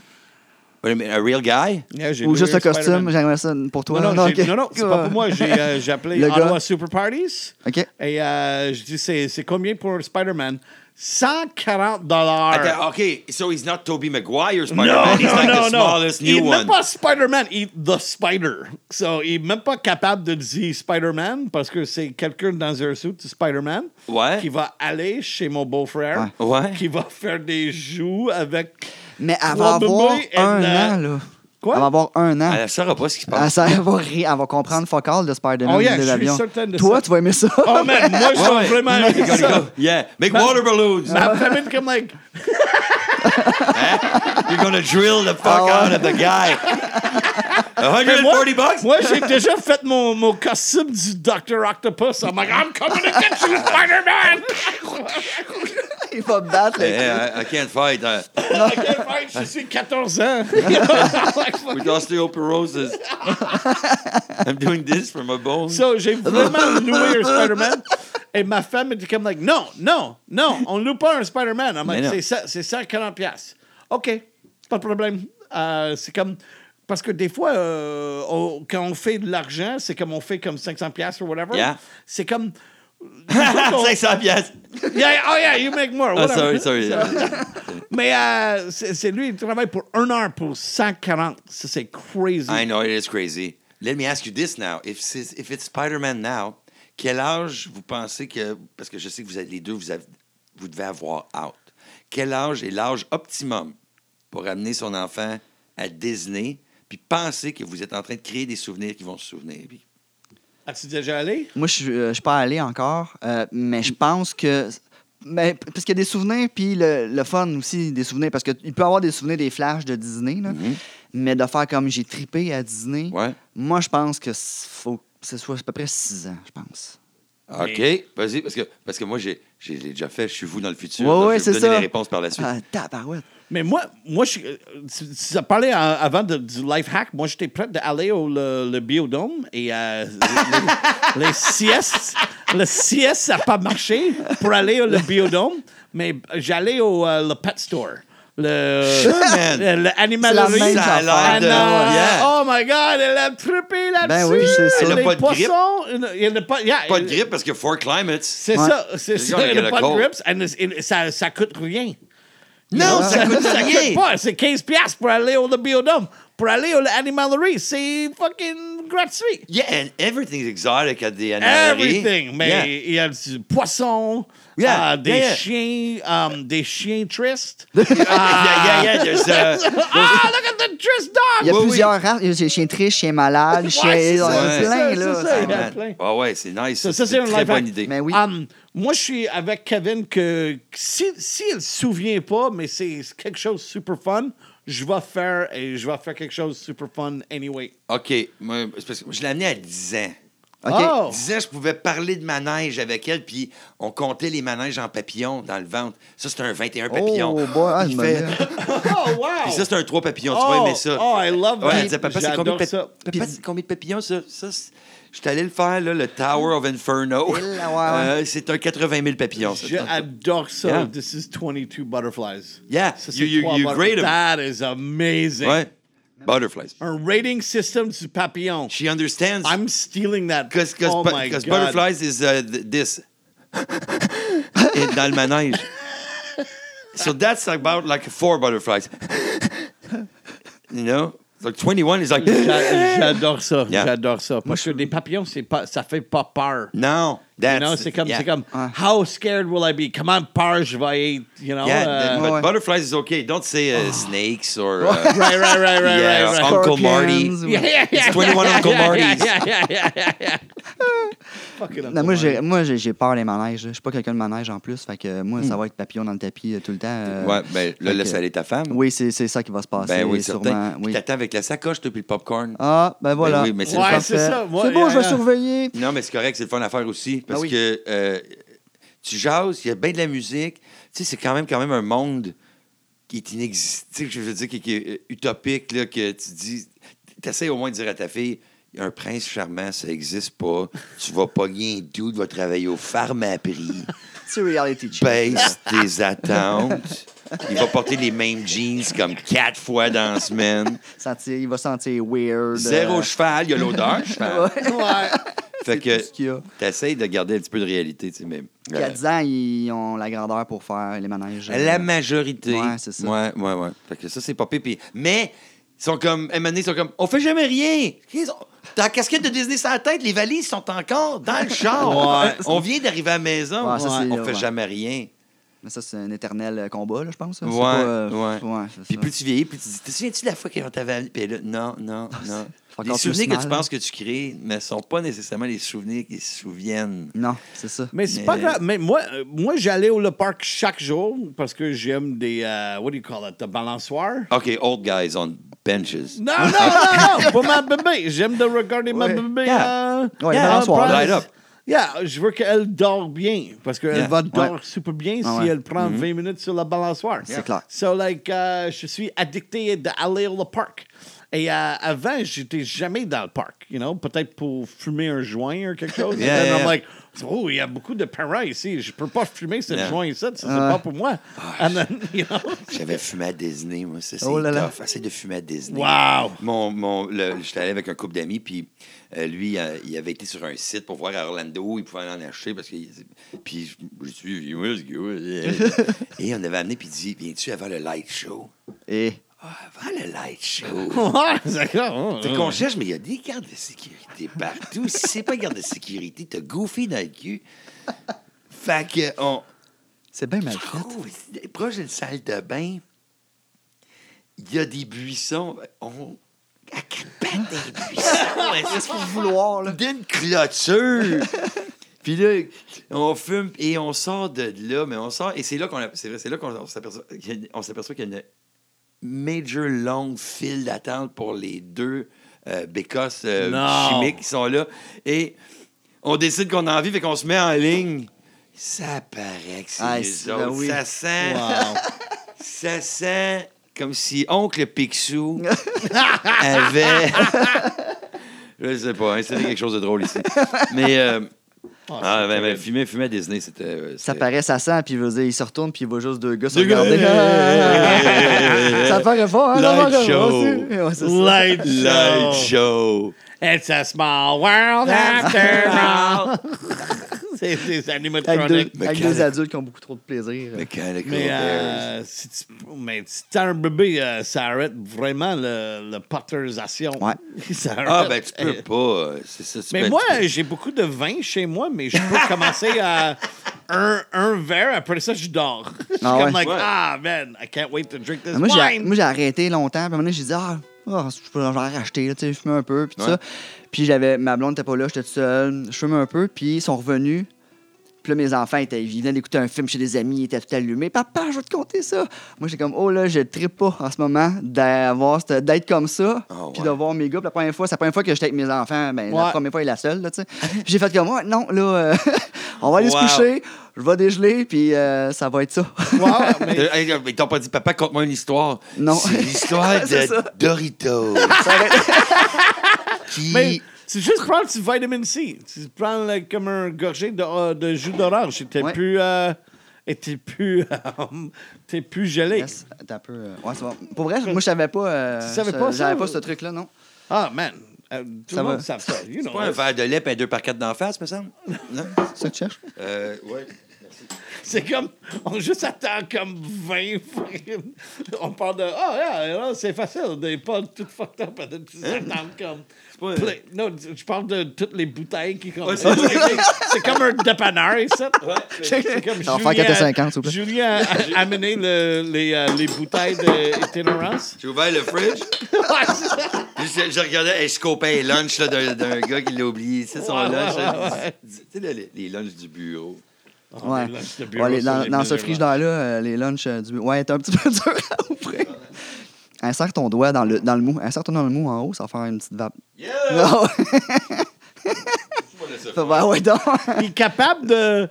A real guy? Yeah, Ou juste un le costume, j'aimerais ça pour toi. Non, non, non, non, c'est pas pour moi. J'ai euh, appelé Le gars. Ottawa Super Parties. OK. Et euh, je dis, c'est c'est combien pour un Spider-Man? 140 dollars. Attends, OK, so he's not Tobey Maguire Spider-Man. Non, he's like the non. smallest Il est new même pas Spider-Man, il est The Spider. So, il est même pas capable de dire Spider-Man parce que c'est quelqu'un dans un suit de Spider-Man Ouais. qui va aller chez mon beau-frère. Ouais. qui va faire des joues avec... Mais elle va avoir un an, là. Quoi? Elle va avoir un an. Elle ne saura pas ce qui se Elle, passe. ça, elle va rire, elle va comprendre fuck all de Spider-Man Oh, yeah, de Toi, ça. tu vas aimer ça. Oh man, moi je vais vraiment aimer ça. go. Yeah, make water balloons. Ma famille comme like... You're gonna drill the fuck ouais. out of the guy. Moi, 140 bucks? moi j'ai déjà fait mon, mon costume du Dr. Octopus. I'm like, I'm coming to get you, Spider-Man! Il va me battre. le Yeah, I, I can't fight. Uh, Ok, fine, je suis 14 ans. with osteoporosis. I'm doing this for my bones. So, j'ai vraiment loué un Spider-Man. Et ma femme était comme, like, non, non, non, on loue pas un Spider-Man. I'm Mais like, c'est ça- c'est 140 piastres. OK, pas de problème. Euh, c'est comme... Parce que des fois, euh, on- quand on fait de l'argent, c'est comme on fait comme 500 piastres ou whatever. Yeah. C'est comme... des fois qu'on- 500 piastres. Yeah, oh yeah, you make more. Oh, sorry, sorry. Mais euh, c'est c'est lui, il travaille pour un heure pour 140. Ça, c'est crazy. I know it is crazy. Let me ask you this now. If it's, if it's Spider-Man now, quel âge vous pensez que. Parce que je sais que vous êtes les deux, vous, avez- vous devez avoir out. Quel âge est l'âge optimum pour amener son enfant à Disney puis penser que vous êtes en train de créer des souvenirs qui vont se souvenir? Puis- As-tu déjà allé? Moi, je suis euh, je suis pas allé encore, euh, mais je pense que. Mais, parce qu'il y a des souvenirs, puis le, le fun aussi, des souvenirs. Parce qu'il peut y avoir des souvenirs des flashs de Disney, là, mais de faire comme j'ai tripé à Disney, Ouais. moi, je pense que faut que ce soit à peu près 6 ans, je pense. OK. Vas-y, parce que, parce que moi, j'ai j'ai l'ai déjà fait. Je suis vous dans le futur. Ouais, donc ouais, je vais vous donner ça. les réponses par la suite. Ah, tabarouette. Mais moi, moi je, tu, tu as parlé en- avant de- du life hack. Moi, j'étais prêt d'aller au le, le biodôme et euh, les, les siestes, le sieste, ça n'a pas marché pour aller au le biodôme, mais j'allais au euh, le pet store. Le, Sure, man. le, le C'est animalerie. la même de- Anna, yeah. Oh my God, elle a trippé là-dessus. Ben oui, c'est ça. Elle a Les pas de grippe. poissons, il y en a pas, yeah, Pas de elle- grippe parce que Four Climates. C'est Ouais. ça, c'est ça. gars, Il il y n'y a a le pas de it- ça, ça coûte rien. Non, ça coûte ça rien. coûte pas. C'est 15 piastres pour aller au biodôme. Pour aller à l'animalerie, c'est fucking gratuit. Yeah, and everything's exotic at the animalerie. Everything. Mais Yeah. il y a du poisson, Yeah, euh, des yeah, yeah. chiens, um, des chiens tristes. yeah, yeah, yeah. There's, uh, ah, look at the trist dog! Il y a Oui, oui. plusieurs races. Il y a des chiens tristes, chiens malades, chiens. c'est il y en a ça, ouais. plein, c'est là. ça, c'est Ça- il y a man. plein. Ah ouais, c'est nice. Ça, ça, c'est un une très life bonne idée. Mais oui. Um, moi, je suis avec Kevin que si, si elle se souvient pas, mais c'est quelque chose de super fun, je vais faire et je vais faire quelque chose de super fun anyway. OK. Moi, c'est parce que je l'ai amené à 10 ans. OK. Oh! 10 ans, je pouvais parler de manège avec elle, puis on comptait les manèges en papillons dans le ventre. Ça, c'était un 21 papillons. Oh, boy, ah, fait- Oh, wow! Puis ça, c'est un 3 papillons. Tu oh, vas aimer ça. Oh, I love Ouais, that. elle disait, papa, c'est combien, pa- ça. papa, c'est combien de papillons, ça? ça c'est- je suis allé le faire, là, le Tower of Inferno. Il, ouais, ouais. Euh, c'est un 80 000 papillons, ça. J'adore ça. Yeah. This is 22 butterflies. Yeah, Ça, you, c'est you, you them. That is amazing. Ouais. Butterflies. Un rating system du papillon. She understands. I'm stealing that. Because oh my God. butterflies is uh, th- this. Et dans le manège. So that's about like four butterflies. you know? Like 21 is like. J'a- J'adore ça. Yeah. J'adore ça. Parce que des papillons, c'est pas, ça fait pas peur. No. You That's, know, c'est comme, yeah. c'est comme, Ouais. how scared will I be? Comment peur je vais être? You know? Yeah, uh, but Ouais. butterflies is okay. Don't say uh, snakes or. Uh, right, right, right, right, yeah, right, right. Uncle Marty. Yeah, yeah, yeah, It's 21 yeah, Uncle yeah, Martys. Yeah, yeah, yeah, yeah, yeah. Fucking Non, moi, j'ai, moi, j'ai, j'ai peur des manèges. Je suis pas quelqu'un de manège en plus. Fait que moi, ça va être papillon dans le tapis euh, tout le temps. euh, Hmm. Ouais, ben là, laisse aller ta femme. Oui, c'est, c'est ça qui va se passer. Ben oui, certain. sûrement. Oui. T'attends avec la sacoche, toi, puis le popcorn. Ah, ben voilà. oui, mais c'est Ouais, le fun. c'est ça. C'est bon, je vais surveiller. Non, mais c'est correct, c'est le fun à faire aussi. Parce Ah oui. que euh, tu jases, il y a bien de la musique. Tu sais, c'est quand même, quand même un monde qui est inexistant. Je veux dire, qui, qui est utopique, là, que tu dis. Tu essaies au moins de dire à ta fille. Il y a un prince charmant, ça n'existe pas. Tu vas pogner un dude, va travailler au Pharmaprix. C'est reality check. Baisse tes attentes. Il va porter les mêmes jeans comme quatre fois dans la semaine. Sentir- il va sentir weird. Zéro euh, cheval, il y a l'odeur cheval. Ouais. Fait que qu'il y a. t'essayes de garder un petit peu de réalité, tu sais, mais... Puis à euh, 10 ans, ils ont la grandeur pour faire les manèges. euh, La majorité. Ouais, c'est ça. Ouais, ouais, ouais. Fait que ça, c'est pas pire. Mais, ils sont comme, donné, ils sont comme, on fait jamais rien. Ils ont- T'as la casquette de Disney sur la tête, les valises sont encore dans le char. Ouais. On vient d'arriver à la maison. Ouais, ça, on fait ouais. jamais rien. Mais ça, c'est un éternel euh, combat, là, je pense. ça. C'est Ouais, pas, euh, ouais. Puis ça. plus tu vieillis, plus tu dis, te souviens-tu de la fois qu'on t'avait amené? Puis là, non, non, non. Les souvenirs que tu penses que tu crées ne sont pas nécessairement les souvenirs qui se souviennent. Non, c'est ça. Mais c'est Mais- pas grave. Mais moi, euh, moi j'allais au le parc chaque jour parce que j'aime des. euh, what do you call it? The balançoires. OK, old guys on benches. Non, non, non, non, pour ma bébé. J'aime de regarder ma bébé. Yeah. euh, Ouais, yeah, balançoire. Light up. Yeah, je veux qu'elle dort bien parce qu'elle Yeah. va dormir Ouais. super bien Ah si ouais. elle prend 20 minutes sur la balançoire. C'est clair. So, like, euh, je suis addicté d'aller au parc. Et euh, avant, j'étais jamais dans le parc, you know, peut-être pour fumer un joint ou quelque chose. Yeah, And then yeah, I'm yeah. like, oh, il y a beaucoup de parents ici, je peux pas fumer ce Yeah. joint ici, ça c'est pas pour moi. You know, J'avais fumé à Disney, moi. Ça, c'est Oh là là. tough. Essaye de fumer à Disney. wow. Mon, mon, j'étais allé avec un couple d'amis, puis euh, lui, euh, il avait été sur un site pour voir à Orlando, il pouvait en acheter parce que. Puis je suis. Et on avait amené, puis il dit Viens-tu avant le light show Et Ah, avant le light show. Ouais, d'accord. Fait qu'on cherche, mais il y a des gardes de sécurité partout. si c'est pas garde de sécurité, t'as goofy dans le cul. Fait que, on. c'est bien mal fait. proche d'une salle de bain, il y a des buissons. On. À quatre pattes des buissons. Qu'est-ce qu'il faut vouloir, là? D'une clôture. Puis là, on fume et on sort de là, mais on sort. Et c'est là qu'on a- c'est vrai, c'est là qu'on s'aperçoit, qu'il y a- on s'aperçoit qu'il y a une major longue file d'attente pour les deux euh, bécosses euh, chimiques qui sont là. Et on décide qu'on a envie, fait qu'on se met en ligne. Ça paraît que c'est Ah, les c'est- autres. ben oui. Ça sent. Wow. Ça sent comme si Oncle Picsou avait. Je sais pas, hein, c'est quelque chose de drôle ici. Mais euh, Ah, ben, ben, fumer, fumer à Disney, c'était. euh, Ça paraît, ça sent, puis il se retourne, puis il voit juste deux gars se regarder. ça paraît fort, hein? Light show. Ouais, ça. Light Light show. show. It's a small world after all. C'est des Avec deux, avec deux adultes qui ont beaucoup trop de plaisir. Mechanical Mais, Bears. euh, si tu mais si t'as un bébé, euh, ça arrête vraiment le, le potterisation. Ouais. Ça Ah, arrête. ben, tu peux pas. C'est ça. tu Mais peux- moi, j'ai beaucoup de vin chez moi, mais je peux commencer à un, un verre, après ça, je dors. Je suis Ah comme ouais? like, Ouais. ah, man, I can't wait to drink this Moi, j'ai, wine. moi, j'ai arrêté longtemps. Puis à un moment donné, j'ai dit, ah, ah, je peux en racheter, là, tu sais, je fume un peu, puis tout Ouais. ça. Puis j'avais, ma blonde n'était pas là, j'étais tout seul, je fume un peu, puis ils sont revenus. Puis là, mes enfants, étaient, ils venaient d'écouter un film chez des amis, ils étaient tout allumés. Papa, je vais te conter ça. Moi, j'étais comme, oh là, je trippe pas en ce moment d'avoir, cette- d'être comme ça, Oh, puis ouais. de voir mes gars. Puis la première fois, c'est la première fois que j'étais avec mes enfants, ben, la première fois et la seule, là, tu sais. Puis j'ai fait comme, ouais, non, là, euh, on va aller Wow. se coucher, je vais dégeler, puis euh, ça va être ça. Wow, mais- Euh, hey, Ils t'ont pas dit, papa, conte-moi une histoire. Non. C'est l'histoire ça. de Doritos. Ça aurait- qui. mais tu juste prends du vitamin C. Tu prends là, comme un gorgée de, euh, de jus d'orange. T'es Ouais. plus... Euh, et t'es plus, euh, t'es plus gelé. Yes, un peu. euh, Ouais, c'est bon. Pour vrai, moi, je savais pas. euh, Tu savais pas ça, J'avais pas ce truc-là, non. Ah, man. Euh, tout Ça le monde va. savent ça. You know. pas un verre de lait et un 2 par 4 d'en face, me semble? Non? C'est ça que tu cherches? Euh, ouais. C'est comme, on juste attend comme 20 fucking- On parle de, ah, yeah, yeah, c'est facile, des pas tout fucked up, et tu attends comme. pas- Ple- Non, je parle de toutes les bouteilles qui comme. Ouais, c'est- c'est comme un dépanneur, ça. C'est comme Ça va faire 4,50, s'il vous plaît. Julien a amené le- les, euh, les bouteilles d'itinérance. J'ai ouvert le fridge. je, je regardais, hey, je scopais les lunchs là, d'un, d'un gars qui l'a oublié. C'est son Ouais, lunch. ouais, ouais, ouais. Tu sais, les, les lunchs du bureau. Ouais. les Ouais, les- dans, les dans ce frigidaire-là, euh, les lunchs euh, du. Ouais, t'es un petit peu dur à ouvrir. Insère ton doigt dans le, dans le mou. Insère-toi dans le mou en haut, ça va faire une petite vape. Yeah! Non, ben ouais, donc. Il est capable de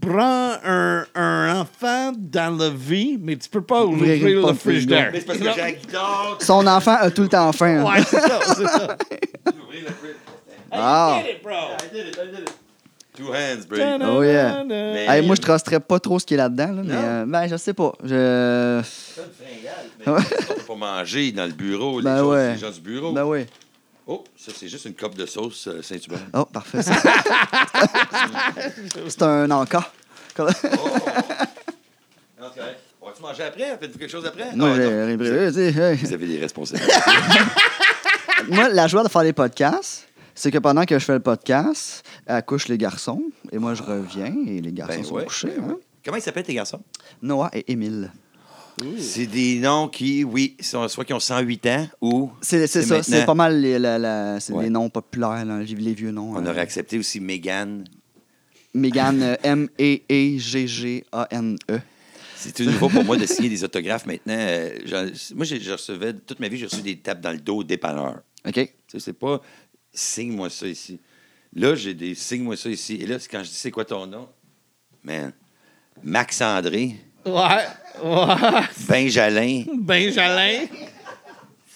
prendre un, un enfant dans la vie, mais tu peux pas Ouvrir le porte frigidaire. Mais c'est parce que j'ai la guitare. Son enfant a tout le temps faim. hein. Ouais, c'est ça, c'est ça. Ouvrir le fridge. Ah. You did it, bro. I did it, I did it. Two hands, bro. Oh, yeah. Mais- Hey, moi, je trusterais pas trop ce qui est là-dedans, là, mais Non. euh, ben, je sais pas. Je. C'est une On peut pas manger dans le bureau, les, Ben gens, ouais. les gens du bureau. Ben oui. Oh, ça, c'est juste une coupe de sauce euh, Saint-Hubert. Oh, parfait. ça. C'est un encas. Non, c'est correct. On va-tu manger après? Faites-vous quelque chose après? Non, j'ai- j'ai- hey. Vous avez des responsabilités. Moi, la joie de faire des podcasts, c'est que pendant que je fais le podcast, elle couche les garçons, et moi, je reviens, et les garçons Ben sont ouais, couchés. ben hein. Comment ils s'appellent tes garçons? Noah et Émile. C'est des noms qui, oui, sont, soit qui ont 108 ans ou C'est c'est C'est ça, maintenant. c'est pas mal les, la- la- c'est Ouais. les noms populaires, là, les, les vieux noms. on euh. aurait accepté aussi Megan. Mégane, euh, M-E-E-G-G-A-N-E. C'est tout nouveau pour moi de signer des autographes maintenant. Euh, j'en- moi, j'ai- je recevais, toute ma vie, j'ai reçu des tapes dans le dos dépanneur. OK? Tu sais, c'est pas signe-moi ça ici. Là, j'ai des signe-moi ça ici. Et là, c'est quand je dis c'est quoi ton nom? Man. Max André, Ouais, ouais. Benjalin. Benjalin.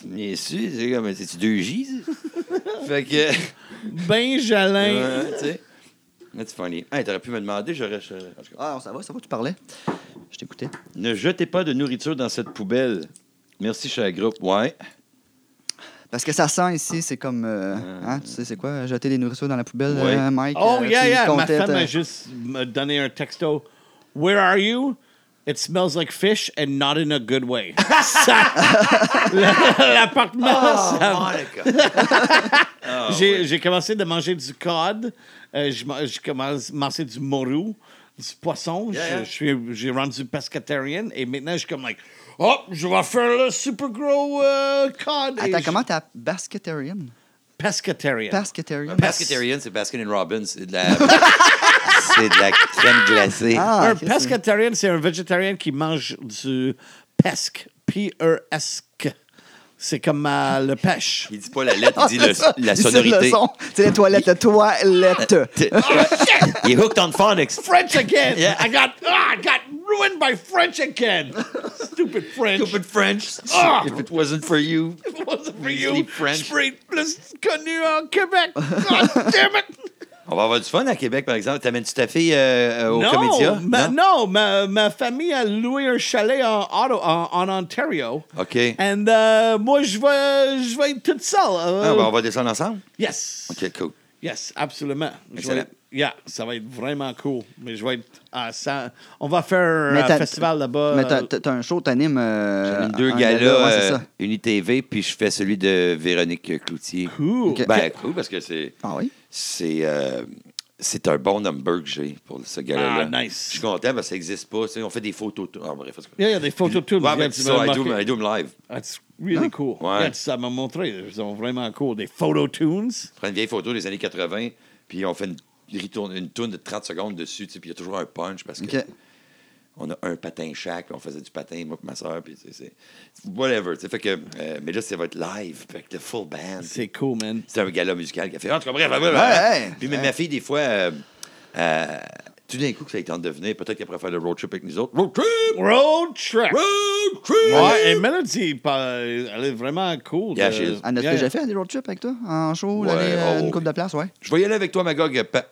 Bien sûr, c'est comme, c'est-tu deux J? ça? fait que. Benjalin. Ouais, tu sais. That's funny. Hey, t'aurais pu me demander, j'aurais. Ah, ça va, ça va, tu parlais. Je t'écoutais. Ne jetez pas de nourriture dans cette poubelle. Merci, cher groupe. Ouais. Parce que ça sent ici, c'est comme. euh, hein, tu sais, c'est quoi? Jeter des nourritures dans la poubelle, euh, Mike? Oh, euh, yeah, yeah. Ma femme t'as- a juste donné un texto. Where are you? It smells like fish and not in a good way. Ça- L'appartement, ça- Monica. Ah, j'ai commencé de manger du cod. Euh, j'ai ma- commencé à manger du morue, du poisson. Yeah, yeah. J'ai rendu pescatarian. Et maintenant, je suis comme, like, oh, je vais faire le super gros euh, cod. Attends, comment t'as Basketarian? Pescatarian. Basketarian? Pescatarian, c'est Baskin Robbins. C'est de la. c'est de la crème glacée. Ah, un c'est- pescatarian, c'est un végétarien qui mange du pesque. P-E-S-K. C'est comme euh, le pêche. Il dit pas la lettre, il dit le- la Il dit sonorité. le son. C'est les toilettes, le toilette. Il est hooked on phonics. French again! Yeah. I got ah, I got ruined by French again! Stupid French! Stupid French. Ah! If it wasn't for you. It wasn't for you. French. Street plus connu en Québec. God damn it! On va avoir du fun à Québec, par exemple. T'amènes-tu ta fille euh, euh, au non, Comédia? ma, non, ma, ma famille a loué un chalet en, Otto- en, en Ontario. OK. Et euh, moi, je vais, je vais être toute seule. euh, Ah, ben, on va descendre ensemble? Yes. OK, cool. Yes, absolument. Excellent. Yeah, ça va être vraiment cool. Mais je vais être à ça. On va faire un Mais euh, t'as- festival là-bas. Mais t'as- t'as t'as un show, t'animes. Euh, J'anime deux un galas, ouais, c'est euh. UniTV, puis je fais celui de Véronique Cloutier. Cool. Ok. Ben, cool, parce que c'est Ah oui? c'est euh, c'est un bon number que j'ai pour ce gala-là. Ah, nice. Je suis content parce que ça n'existe pas. on fait des photos. Ah, bref, cas. Yeah, il y a des photos tout. Ouais, mais ça, I do, I do them live. That's really cool. Ouais. Yeah, ça m'a montré. Ils sont vraiment cool. Des photo tunes. Je prends une vieille photo des années 80, puis on fait une, il retourne une tourne de 30 secondes dessus, puis il y a toujours un punch parce que on a un patin chaque, puis on faisait du patin, moi et ma soeur, puis c'est whatever. Fait que, euh, mais là, ça va être live, avec le full band. C'est cool, man. C'est un gala musical qui a fait. En tout cas, bref, bref, Ouais, bref. ouais. Puis mais ma fille, des fois, euh, euh, tout d'un coup, que ça a tente de venir, peut-être qu'elle pourrait faire le road trip avec nous autres. Road trip! Road trip. Road trip! Ouais, et Melody, pas- elle est vraiment cool. Yeah, de- she is. Anne, as-tu Yeah, déjà fait des road trips avec toi? En show, Ouais, l'année, euh, oh, une coupe de place, ouais? Je vais y aller avec toi, Magog. pa-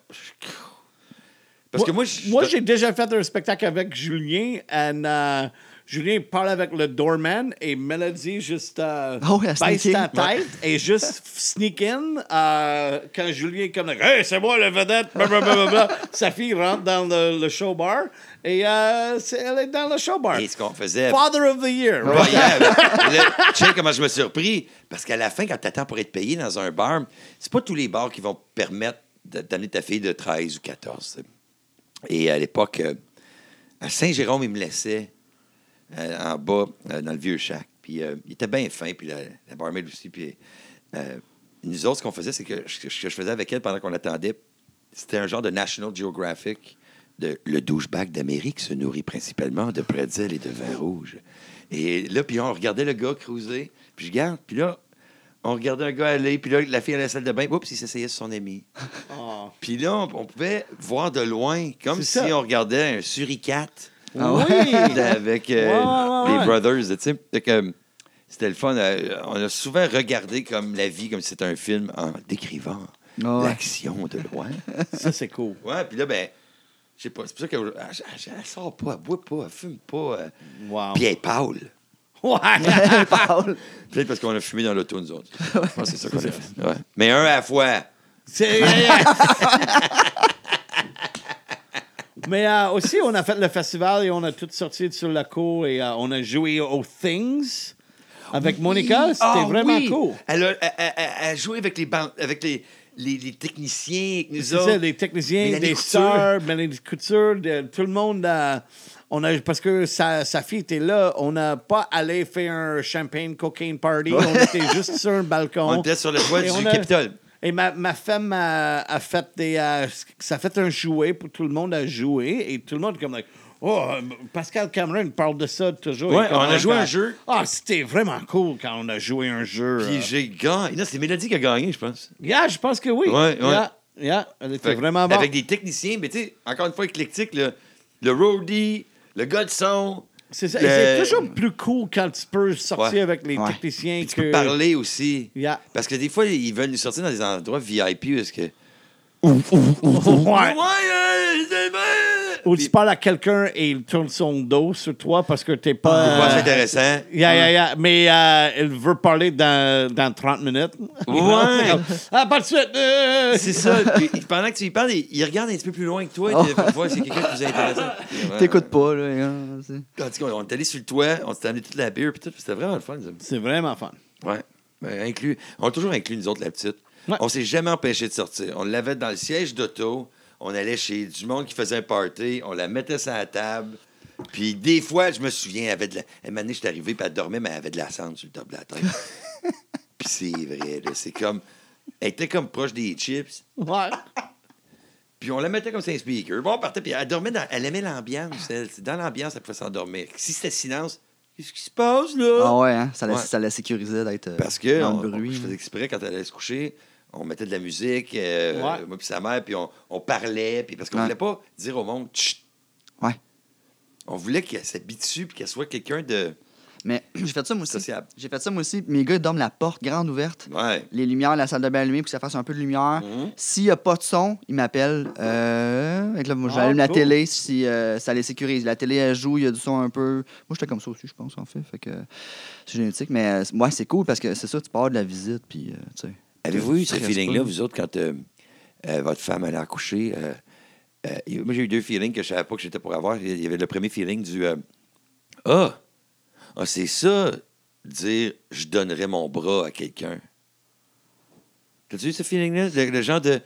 Parce que moi, je. Moi, j'ai déjà fait un spectacle avec Julien. And, euh, Julien parle avec le doorman et Melody juste euh, Oh, baisse sneak ta tête et juste sneak in euh, quand Julien est comme Hey, c'est moi le vedette. Blablabla. Sa fille rentre dans le, le show bar et euh, elle est dans le show bar. Et ce qu'on faisait. Father of the Year. Ouais, right? yeah, tu sais comment je me suis surpris? Parce qu'à la fin, quand tu attends pour être payé dans un bar, c'est pas tous les bars qui vont permettre de- d'amener ta fille de 13 ou 14. tu sais. Et à l'époque, euh, à Saint-Jérôme, il me laissait en bas, euh, dans le vieux shack. Puis euh, il était bien fin, puis la, la barmaid aussi. Puis euh, nous autres, ce qu'on faisait, c'est que ce que je faisais avec elle pendant qu'on attendait, c'était un genre de National Geographic de le douchebag d'Amérique se nourrit principalement de pretzels et de vin rouge. Et là, puis on regardait le gars cruiser, puis je regarde, puis là, on regardait un gars aller, puis là, la fille à la salle de bain, oups, il s'essayait sur son ami. Oh. Puis là, on, on pouvait voir de loin, comme si ça. on regardait un suricate Ah Oui. avec euh, Ouais, ouais, les. Brothers, tu sais. Euh, C'était le fun. euh, On a souvent regardé comme la vie, comme si c'était un film, en décrivant Ah l'action de loin. Ça, c'est cool. ouais, puis là, ben, je sais pas, c'est pour ça qu'elle elle, sort pas, elle boit pas, elle fume pas. euh, Wow. Puis elle est pâle. Ouais. Paul. Peut-être parce qu'on a fumé dans l'auto, nous autres. Je pense que c'est ça qu'on a fait. Mais un à la fois. C'est- Mais euh, aussi, on a fait le festival et on a tout sorti sur la cour et euh, on a joué aux Things avec Monica. C'était Ah, vraiment oui. cool. Elle a, elle- elle- elle a joué avec les, avec les, les, les techniciens, nous ça, les techniciens, Mélanie des Couture. stars, Mélanie Couture, de- tout le monde. euh, on a, parce que sa, sa fille était là, on n'a pas allé faire un champagne cocaine party. On était juste sur un balcon. On était sur le toit du a- Capitole. Et ma, ma femme a, a fait des. ça a fait un jouet pour tout le monde à jouer. Et tout le monde, comme. like, oh, Pascal Cameron parle de ça toujours. Ouais, on a joué ah, un jeu. Ah, c'était vraiment cool quand on a joué un jeu. Puis euh. j'ai gagné. C'est Mélodie qui a gagné, je pense. Yeah, je pense que oui. Ouais, ouais. Yeah, yeah, elle était Fait vraiment bonne. Avec des techniciens, mais tu sais, encore une fois, éclectique, le, le roadie, le gars de son. C'est ça. le- c'est toujours plus cool quand tu peux sortir Ouais. avec les Ouais. techniciens Puis tu que. peux parler aussi. Yeah. Parce que des fois, ils veulent nous sortir dans des endroits VIP parce que. C'est. Ou tu parles à quelqu'un et il tourne son dos sur toi parce que t'es pas. c'est pas euh, intéressant. Yeah, yeah, yeah. Mais euh, il veut parler dans, dans 30 minutes. Ouais. ah, pas de suite. euh. C'est ça. Puis, pendant que tu y parles, il, il regarde un petit peu plus loin que toi. Oh. et s'il y a quelqu'un de plus intéressant. Ouais. T'écoutes pas, là. c'est- on est allé sur le toit, on s'est amené toute la bière, puis tout. C'était vraiment le fun. C'est vraiment fun. Ouais. Ben, inclus. On a toujours inclus, nous autres, la petite. Ouais. On s'est jamais empêché de sortir. On l'avait dans le siège d'auto. On allait chez du monde qui faisait un party. On la mettait sur la table. Puis des fois, je me souviens, elle avait de la... Je suis arrivé, puis elle dormait, mais elle avait de la cendre sur le top de la tête. puis c'est vrai, là. C'est comme... Elle était comme proche des chips. Ouais. Puis on la mettait comme c'est un speaker. Bon, on partait, puis elle dormait dans... Elle aimait l'ambiance, elle. Dans l'ambiance, elle pouvait s'endormir. Si c'était silence, qu'est-ce qui se passe, là? Ah ouais, hein? Ça la, Ouais. ça la sécurisait d'être euh, Parce que dans on- le bruit. je faisais exprès quand elle allait se coucher, on mettait de la musique, euh, Ouais. moi puis sa mère, puis on, on parlait, puis parce qu'on Ouais. voulait pas dire au monde, Chut! Ouais. On voulait qu'elle s'habitue puis qu'elle soit quelqu'un de. Mais j'ai fait ça moi aussi. J'ai fait ça moi aussi. Mes gars, ils dorment la porte grande ouverte. Ouais. Les lumières, la salle de bain allumée pour que ça fasse un peu de lumière. Mhm. S'il n'y a pas de son, ils m'appellent. Euh... là, moi, Ah, j'allume la télé si euh, ça les sécurise. La télé, elle joue, il y a du son un peu. Moi, j'étais comme ça aussi, je pense, en fait. Fait que c'est génétique. Mais euh, ouais, c'est cool parce que c'est ça, tu pars de la visite. Puis, euh, tu sais. Avez-vous eu ce feeling-là, vous autres, quand euh, euh, votre femme allait accoucher? euh, euh, moi, j'ai eu deux feelings que je savais pas que j'étais pour avoir. Il y avait le premier feeling du euh, Ah, ah, c'est ça, dire je donnerais mon bras à quelqu'un. T'as-tu eu ce feeling-là? Le, le genre de.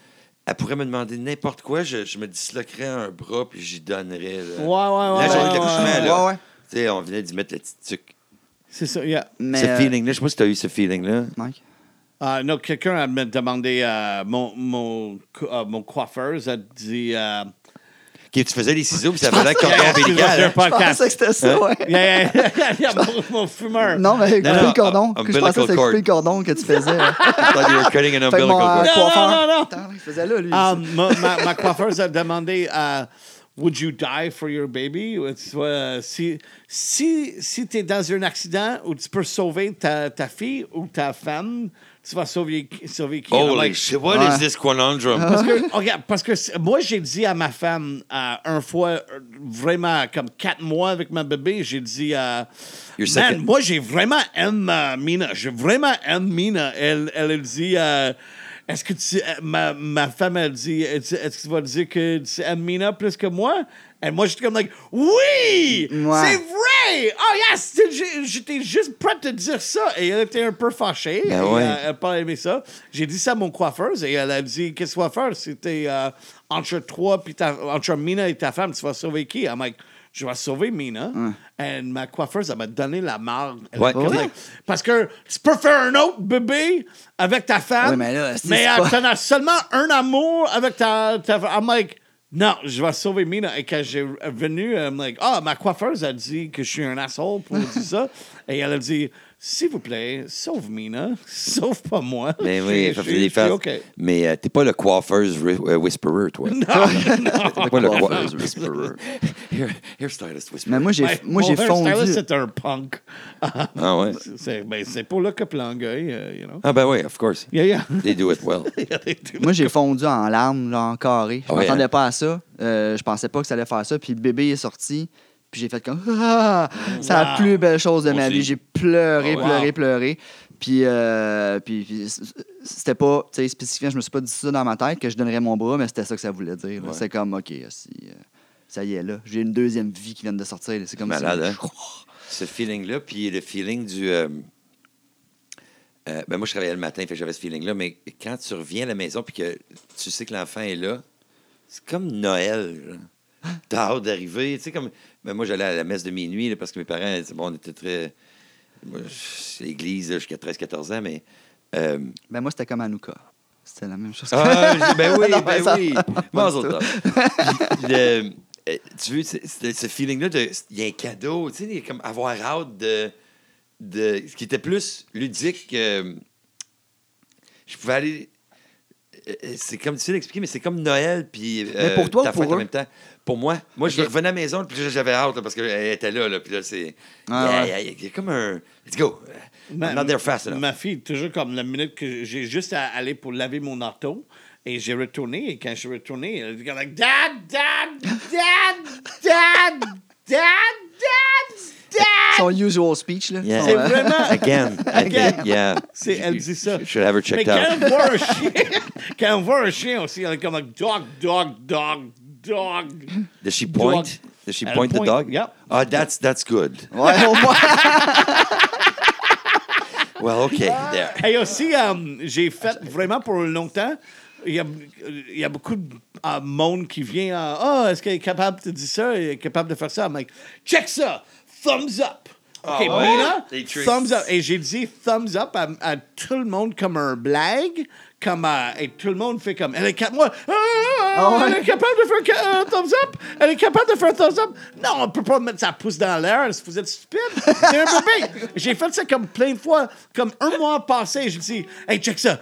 Elle pourrait me demander n'importe quoi, je, je me disloquerais un bras puis j'y donnerais. là. Ouais, ouais, ouais. La journée de ouais, l'accouchement, ouais. là. Ouais, ouais. Tu sais, on venait d'y mettre le petit truc. C'est ça, yeah. Mais, ce euh, feeling-là, je sais pas si tu as eu ce feeling-là. Mike? Ah, non, quelqu'un a demandé, euh, mon, mon, euh, mon coiffeuse a dit... euh, Que tu faisais les ciseaux puis ça faisait cordon ombilical. hein? Je pensais que c'était ça, ouais. Yeah, yeah, yeah, mon, mon fumeur. Non, mais couper le cordon. que je pensais que c'était couper le cordon que tu faisais. Thought you were cutting an umbilical euh, cord. Non, non, non. Attends, il faisait là, lui. Um, ma, ma, ma coiffeuse a demandé euh, Would you die for your baby? Euh, si si, si tu es dans un accident où tu peux sauver ta, ta fille ou ta femme, tu vas sauver, sauver qui? Holy like, shit, what Ouais. is this conundrum? Parce que, regarde, parce que moi, j'ai dit à ma femme, euh, un fois, vraiment, comme quatre mois avec ma bébé, j'ai dit, euh, man, second- moi, j'ai vraiment aime euh, Mina. J'ai vraiment aime Mina. Elle, elle, elle dit, euh, est-ce que tu. Ma, ma femme, elle dit, est-ce que tu vas dire que tu aimes Mina plus que moi? Et moi, j'étais comme, like, oui! Ouais. C'est vrai! Oh, yes! J'étais juste prête à dire ça. Et elle était un peu fâchée. Ben ouais. euh, elle n'a pas aimé ça. J'ai dit ça à mon coiffeuse et elle a dit Qu'est-ce que tu vas faire C'était euh, entre toi, puis ta- entre Mina et ta femme, tu vas sauver qui? I'm like, Je vais sauver Mina. Et ma coiffeuse, elle m'a donné la marde. Ouais. Ouais. like, parce que tu peux faire un autre bébé avec ta femme, mais là, mais pas- t'en as seulement un amour avec ta, ta I'm like, non, je vais sauver Mina. Et quand j'ai venu, I'm like, ah, ma coiffeuse a dit que je suis un asshole pour dire ça. Et elle a dit, s'il vous plaît, sauve Mina, sauve pas moi. Mais oui, je- je- je- faces. OK. Mais euh, t'es pas le coiffeuse euh, whisperer, toi. T'es pas le Coiffeuse whisperer. Hair- Hairstylist whisperer. Mais moi, j'ai Ouais, moi, mon j'ai fondu. hairstylist, c'est un punk. Ah ouais. c'est ben, c'est pour le couple Longueuil, euh, you know. Ah ben oui, of course. Yeah, yeah. They do it well. Moi, j'ai fondu en larmes, là, en carré. Je m'attendais hein? pas à ça. Euh, je pensais pas que ça allait faire ça. Puis le bébé est sorti. Puis j'ai fait comme Ah! C'est la plus belle chose de Moi ma aussi. vie. J'ai pleuré, ouais. pleuré, pleuré. Puis, euh, puis, c'était pas, tu sais, spécifiquement, je me suis pas dit ça dans ma tête que je donnerais mon bras, mais c'était ça que ça voulait dire. Ouais. C'est comme, OK, si, euh, ça y est, là. J'ai une deuxième vie qui vient de sortir. C'est comme Malade, ça. hein? Ce feeling-là, puis le feeling du. euh, euh, ben moi, je travaillais le matin, fait j'avais ce feeling-là, mais quand tu reviens à la maison puis que tu sais que l'enfant est là, c'est comme Noël. T'as hâte d'arriver. Tu sais, comme. Ben moi, j'allais à la messe de minuit là, parce que mes parents, bon, on était très. Moi, là, jusqu'à 13-14 ans, mais. euh, Ben, moi, c'était comme Anouka. C'était la même chose. ah, je- ben oui, Non, ben ça- oui. tov. Puis le- euh, tu veux, ce feeling-là, de- il y a un cadeau, tu sais, il y a comme avoir hâte de, de. Ce qui était plus ludique. euh, je pouvais aller. Euh, euh, C'est comme tu sais l'expliquer, mais c'est comme Noël puis euh, Mais pour toi ou ta pour fête en même temps. Pour moi, moi je revenais à la maison puis là, j'avais hâte là, parce qu'elle était là, là puis là c'est Ah, Yeah, ouais. yeah, yeah, il y a comme un let's go. I'm not there fast enough. Ma fille, toujours comme la minute que j'ai juste à aller pour laver mon auto. Et j'ai retourné, et quand je suis retourné, elle dit like, Dad, Dad, Dad, Dad, Dad, Dad, Dad. Son usual speech, là. Yeah. Son, C'est euh, vraiment. Again, again, yeah. C'est- elle dit ça. You should have her Mais checked quand out. on voit un chien, quand on voit un chien aussi, elle est comme like, dog, dog, dog, dog. Does she point? Dog. Does she Elle point the point, dog? yep. Ah, that's that's good. Ouais, au moins. Well, okay, there. Et aussi, euh, j'ai fait vraiment pour longtemps. Il y a, il y a beaucoup de euh, monde qui vient. euh, Ah, est-ce qu'elle est capable de dire ça? Elle est capable de faire ça? I'm like, check ça! Thumbs up! OK, ouais? Mina, thumbs up. Et j'ai dit thumbs up à, à tout le monde comme un blague. Comme, euh, et tout le monde fait comme, elle est capable, moi, ah, Ah ouais? elle est capable de faire ca- euh, thumbs up, elle est capable de faire thumbs up? Non, on peut pas mettre sa pouce dans l'air, vous êtes stupide. C'est un bébé. J'ai fait ça comme plein de fois, comme un mois passé, j'ai dit, hey, check ça,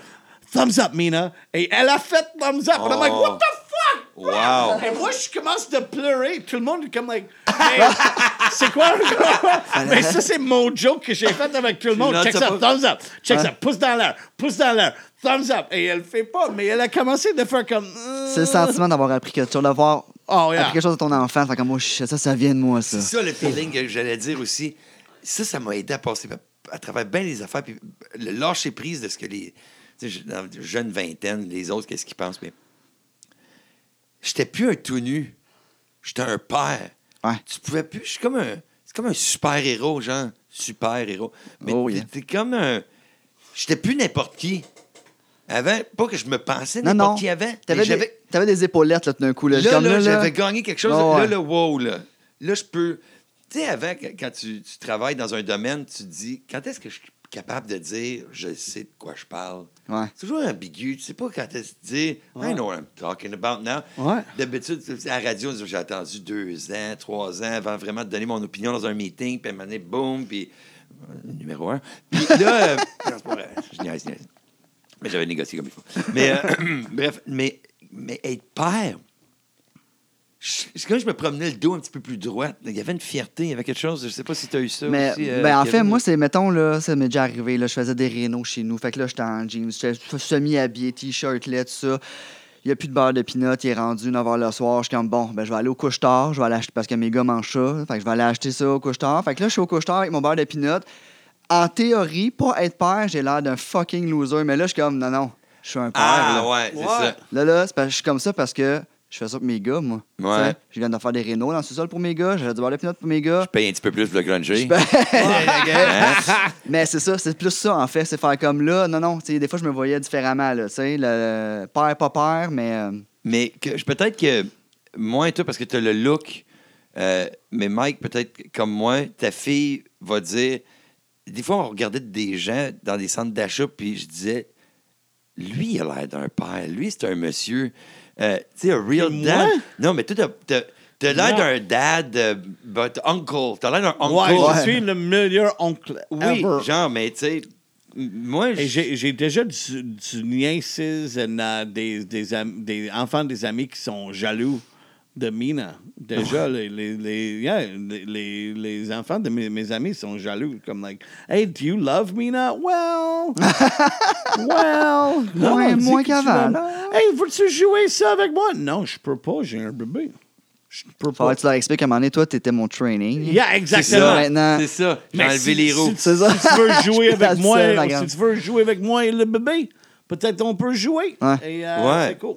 thumbs up, Mina. Et elle a fait thumbs up. And I'm like, Oh. what the fuck? Wow! Et moi, je commence de pleurer. Tout le monde est comme, like, Mais c'est quoi? Mais ça, c'est mon joke que j'ai fait avec tout le monde. Check ça, thumbs up. Check ça, pouce dans l'air, pouce dans l'air, thumbs up. Et elle le fait pas, mais elle a commencé de faire comme. C'est le sentiment d'avoir appris quelque chose, d'avoir Oh, yeah. appris quelque chose de ton enfant. Fait comme, oh, ça, ça vient de moi, ça. C'est ça le feeling que j'allais dire aussi. Ça, ça m'a aidé à passer à travers bien les affaires. Puis le lâcher prise de ce que les. Tu sais, je- dans la jeune vingtaine, les autres, qu'est-ce qu'ils pensent. Mais j'étais plus un tout nu. J'étais un père. Ouais. Tu pouvais plus. Je suis comme un. C'est comme un super-héros, genre. Super-héros. Mais Oh, t'es- yeah. t'es comme un. J'étais plus n'importe qui. Avant, pas que je me pensais n'importe qui avant. T'avais des, t'avais des épaulettes, là, tout d'un coup. Là, Là, là, j'avais gagné quelque chose. Ah Là, ouais. là, wow, là. Là, je peux. Tu sais, avant, quand- tu, tu travailles dans un domaine, tu dis, quand est-ce que je suis capable de dire, je sais de quoi je parle? Ouais. C'est toujours ambigu. Tu sais pas quand est-ce que tu dis, I know what I'm talking about now. Ouais. D'habitude, à la radio, j'ai attendu deux ans, trois ans avant vraiment de donner mon opinion dans un meeting, puis à un moment donné, boum, puis euh, numéro un. Puis là, euh, non, vrai, je niaise, je niaise. Mais j'avais négocié comme il faut. Mais euh, bref, mais, mais être père, je- c'est comme je me promenais le dos un petit peu plus droit. Il y avait une fierté, il y avait quelque chose. Je sais pas si tu as eu ça Mais aussi. euh, ben, en fait, moi, c'est, mettons, là, ça m'est déjà arrivé. Là, je faisais des rénaux chez nous. Fait que là, j'étais en jeans. J'étais semi-habillé, t-shirt, là, tout ça. Il n'y a plus de beurre de pinot. Il est rendu 9 h le soir. Je suis comme, bon, ben, je vais aller au couche-tard. Je vais aller acheter, parce que mes gars mangent ça. Fait que je vais aller acheter ça au couche-tard. Fait que là, je suis au couche-tard avec mon beurre de pinot. En théorie, pas être père, j'ai l'air d'un fucking loser. Mais là, je suis comme, non, non, je suis un père. Ah, là. ouais, c'est Ouais. ça. Là, là, c'est parce que je suis comme ça parce que je fais ça pour mes gars, moi. Ouais. Je viens de faire des rénaux dans le sous-sol pour mes gars. J'ai du de pinot pour mes gars. Je paye un petit peu plus pour le grungy. Ben, Hein? Mais c'est ça, c'est plus ça en fait, c'est faire comme là. Non, non, tu sais, des fois je me voyais différemment, là, tu sais, le père, pas père, mais euh, Mais peut-être que moi et toi, parce que tu as le look, euh, mais Mike, peut-être comme moi, ta fille va dire. Des fois, on regardait des gens dans des centres d'achat, puis je disais, lui, il a l'air d'un père. Lui, c'est un monsieur. Euh, tu sais, un real dad. Non, mais toi, t'as- t'as t'as l'air d'un dad, euh, but uncle. T'as l'air d'un Ouais, uncle. je suis le meilleur oncle Oui, ever. genre, mais tu sais, moi, Et j'ai j'ai déjà du, du nièces et euh, des, des, am- des enfants des amis qui sont jaloux de Mina. Déjà, les, les, les, yeah, les, les, les enfants de mes, mes amis sont jaloux. Comme, like, hey, do you love Mina? Well, well. Non, Moins- qu'avant, là. Hey, veux-tu jouer ça avec moi? Non, je peux pas, j'ai un bébé. Je peux pas. que tu leur expliques qu'à un moment donné, toi, t'étais mon training. Yeah, c'est exactement. ça. maintenant. C'est ça. J'ai enlevé si- les roues. Si, ça. si tu veux jouer avec moi, si tu veux jouer avec moi et le bébé, peut-être on peut jouer. Ouais. Et, euh, Ouais. C'est cool.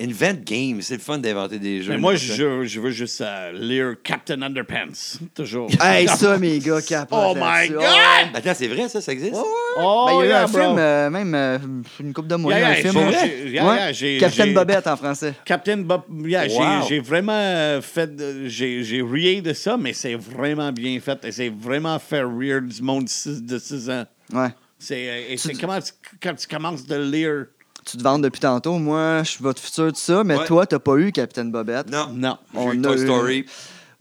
Invent game, c'est le fun d'inventer des jeux. Mais moi, je, je veux juste euh, lire Captain Underpants. Toujours. Hey, ça, mes gars, capotent Oh my là-dessus. God! Ouais. Attends, c'est vrai, ça, ça existe? Oh, Ben, il y a eu un bro. film, euh, même euh, une couple de mois, Yeah, il y a yeah, un film. ouais. j'ai- yeah, Ouais. Captain Bobette en français. Captain Bob. Wow. j'ai vraiment fait. J'ai rié de ça, mais c'est vraiment bien fait. Et c'est vraiment fait rire du monde de 6 de six ans. Ouais. C'est et c'est Tu- comment tu- quand tu commences de lire. Tu te vantes depuis tantôt. Moi, je suis votre futur de ça, mais Ouais. toi, t'as pas eu Captain Bobette. Non. Non. On eu a Toy eu- Story.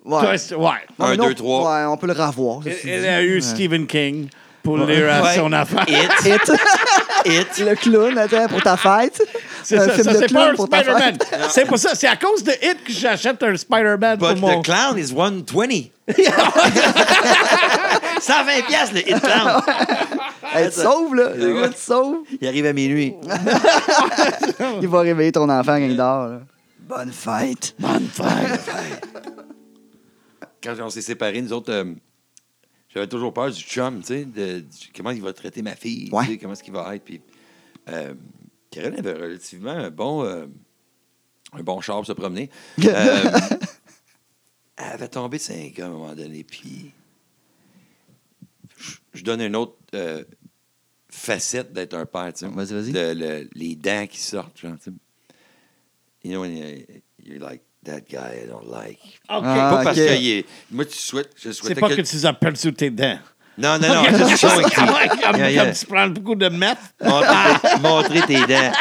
Ouais. Ouais. Un, deux, trois. Ouais, on peut le revoir. Elle, elle a eu Ouais. Stephen King pour lire à Ouais. son enfant. It. It. It. le clown, attends, pour ta fête. C'est ça, film ça, de c'est pas un pour Spider-Man. C'est pas ça. C'est à cause de It que j'achète un Spider-Man But pour mon... the clown is 120. 120 piastres, le It Clown. Elle te sauve, là. Le gars, te sauve. Il arrive à minuit. Il va réveiller ton enfant quand il dort. là. Bonne fête. Bonne fête. Quand on s'est séparés, nous autres, euh, j'avais toujours peur du chum, tu sais, de, comment il va traiter ma fille, tu Ouais. sais, comment est-ce qu'il va être. Puis, euh, Karen avait relativement un bon, euh, un bon char pour se promener. Euh, elle avait tombé de 5 ans à un moment donné, puis je, donne une autre euh, facette d'être un père, tu sais. Vas-y, vas-y. Le- le- les dents qui sortent, genre, tu sais. You know, when you- you're like, that guy I don't like. OK. Ah, Pas parce ok. que il est- moi, tu souhaites, je C'est souhaitais pas que... que tu as perdu tes dents. Non, non, non, just showing teeth. comme, Yeah, yeah. comme tu prends beaucoup de meth, Montrer, tes- montrer tes dents.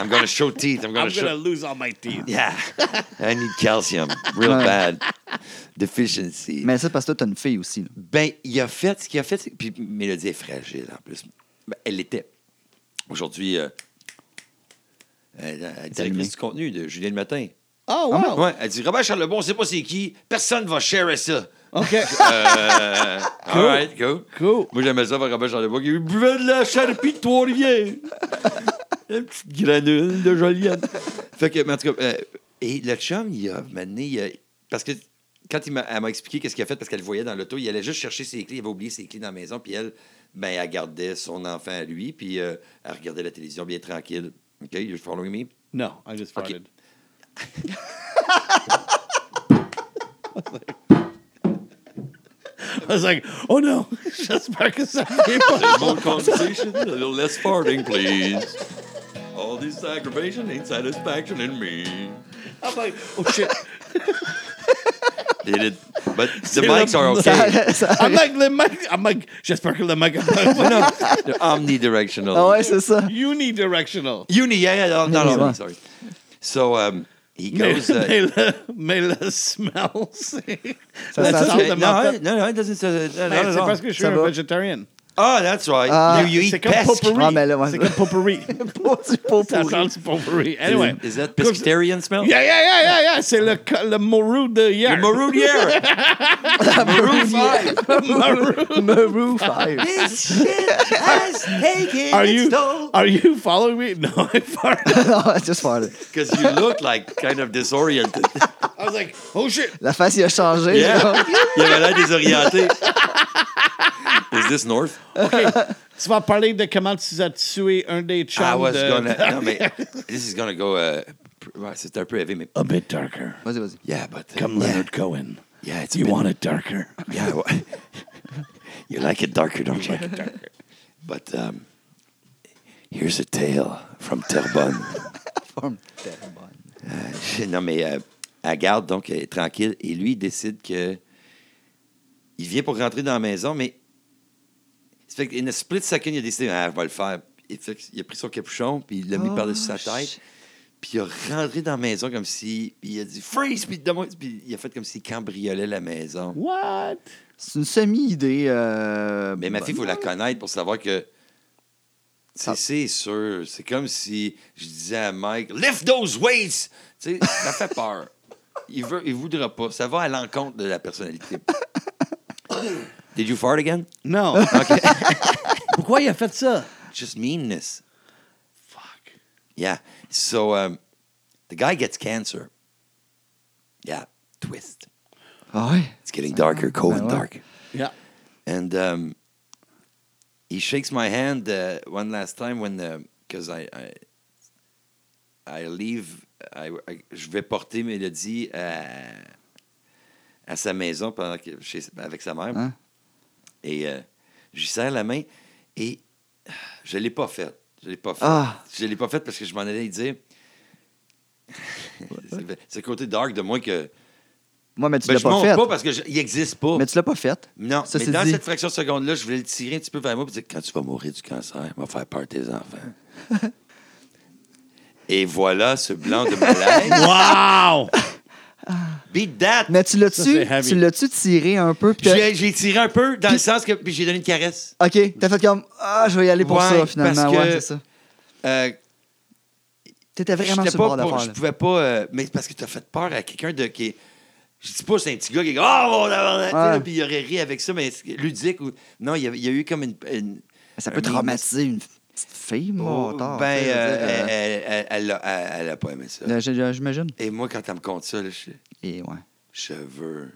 I'm gonna show teeth. I'm gonna I'm show... gonna lose all my teeth. Yeah. I need calcium. Real Ouais. bad. Deficiency. Mais ça, parce que toi, t'as une fille aussi. là. Ben, il a fait ce qu'il a fait. c'est- Puis Mélodie est fragile en plus. Ben, elle l'était. Aujourd'hui, euh, elle est allumée. directrice du contenu de Julien le matin. Oh, wow. Ouais, elle dit Robert Charlebois, on sait pas c'est qui, personne va share ça. OK. Euh, all right, cool. Cool. Moi, j'aimais ça voir Robert Charlebois qui buvait de la charpie de Trois-Rivières. Une petite granule de Joliette. fait que, mais en tout cas, euh, et le chum, il a mené. il a- parce que quand il m'a, elle m'a expliqué qu'est-ce qu'il a fait, parce qu'elle le voyait dans l'auto, il allait juste chercher ses clés, il avait oublié ses clés dans la maison, puis elle, ben, elle gardait son enfant à lui, puis euh, elle regardait la télévision bien tranquille. OK, you following me? No, I just farted. I was like, oh no, j'espère que ça vient pas. More conversation, a little less farting, please. All this aggravation ain't satisfaction in me. I'm like, oh shit. Did it? But the C'est mics are okay. Ça- ça- I'm like, le mic, I'm like, j'espère que le mic no, they're omnidirectional. Ah ouais, c'est ça. unidirectional. Uni, yeah, yeah, no, no, no, sorry. So um, he Mais, goes. Uh, mais, le, mais le smell, c'est. Ça la sent- sorte okay, de no, menthol. I- no, no, it doesn't. Uh, no, Mais not at C'est all. parce que je suis Ça un va. vegetarian. Oh, that's right. Ah. you, you C'est eat comme pesque. potpourri. Ah, mais là, ouais. C'est comme potpourri. Pas du pot Ça pourri. sent du potpourri. Anyway. Is that pescatarian smell? Yeah, yeah, yeah, yeah, yeah. C'est le, co- le morue de hier. The Maroonier. Maroon five. Maroon 5. This shit has taken Are its you, toll. are you following me? No, I farted. non, just farted. Because you look like kind of disoriented. I was like, oh shit. La face, il a changé. Yeah. genre. Il avait l'air désorienté. Is this north? Tu vas parler de comment tu as tué un des chums I was de... gonna. No, mais this is gonna go. Uh, ouais, c'est un peu heavy, mais. A bit darker. Vas-y, vas-y. Yeah, but. uh, Come yeah, Leonard Cohen. Yeah, it's You bit- want it darker. Yeah. well, you like it darker, don't you? But um, here's a tale from Terrebonne. Forme tellement bonne. Euh, non, mais euh, elle garde, donc, elle est tranquille. Et lui, il décide que. Il vient pour rentrer dans la maison, mais. Fait qu'in a split second, il a décidé, ah, je vais le faire. Il, fait que- il a pris son capuchon, puis il l'a mis Oh, par-dessus sa shit. tête. Puis il a rentré dans la maison comme si. Puis il a dit freeze, puis, puis il a fait comme s'il cambriolait la maison. What? C'est une semi-idée. euh, Mais ma fille, il faut la connaître pour savoir que. C'est Ah. c'est sûr. C'est comme si je disais à Mike, lift those weights! Tu sais, ça fait peur. Il veut, il voudra pas. Ça va à l'encontre de la personnalité. Did you fart again? Non. Okay. Pourquoi il a fait ça? Just meanness. Fuck. Yeah. So, um, the guy gets cancer. Yeah. Twist. Ah ouais? It's getting darker, cold and dark. Yeah. And um, he shakes my hand uh, one last time when because I, I I leave. I, I- je vais porter Mélodie à, à sa maison pendant que, chez- avec sa mère. Hein? Et euh, je lui serre la main et je ne l'ai pas faite. Je l'ai pas faite. Ah. Je l'ai pas faite parce que je m'en allais dire. C'est- le côté dark de moi que. Moi, mais tu Ben, l'as je pas fait. pas parce qu'il n'existe pas. Mais tu l'as pas fait. Non, Ça, mais dans dit. cette fraction de seconde-là, je voulais le tirer un petit peu vers moi et dire quand tu vas mourir du cancer, on va faire peur à tes enfants. et voilà ce blanc de malaise. Wow! Beat that! Mais tu l'as-tu tu l'as-tu tiré un peu? puis t'as- J'ai j'ai tiré un peu dans le sens que. Puis j'ai donné une caresse. OK, t'as fait comme Ah, je vais y aller pour Ouais, ça, finalement. parce que- Ouais, c'est ça. Euh, T'étais vraiment sur le bord. Je là. pouvais pas. euh, mais parce que tu as fait peur à quelqu'un de qui. Je dis pas c'est un petit gars qui est comme, Oh, mon. Puis il aurait ri avec ça, mais ludique ou. Non, il y a, il y a eu comme une. une- Ça peut un traumatiser une fille, Oh, mon ben, euh, elle, elle, elle, elle, a- elle- elle a pas aimé ça. J'imagine. Et moi, quand elle me compte ça, là, je, Et ouais. je veux.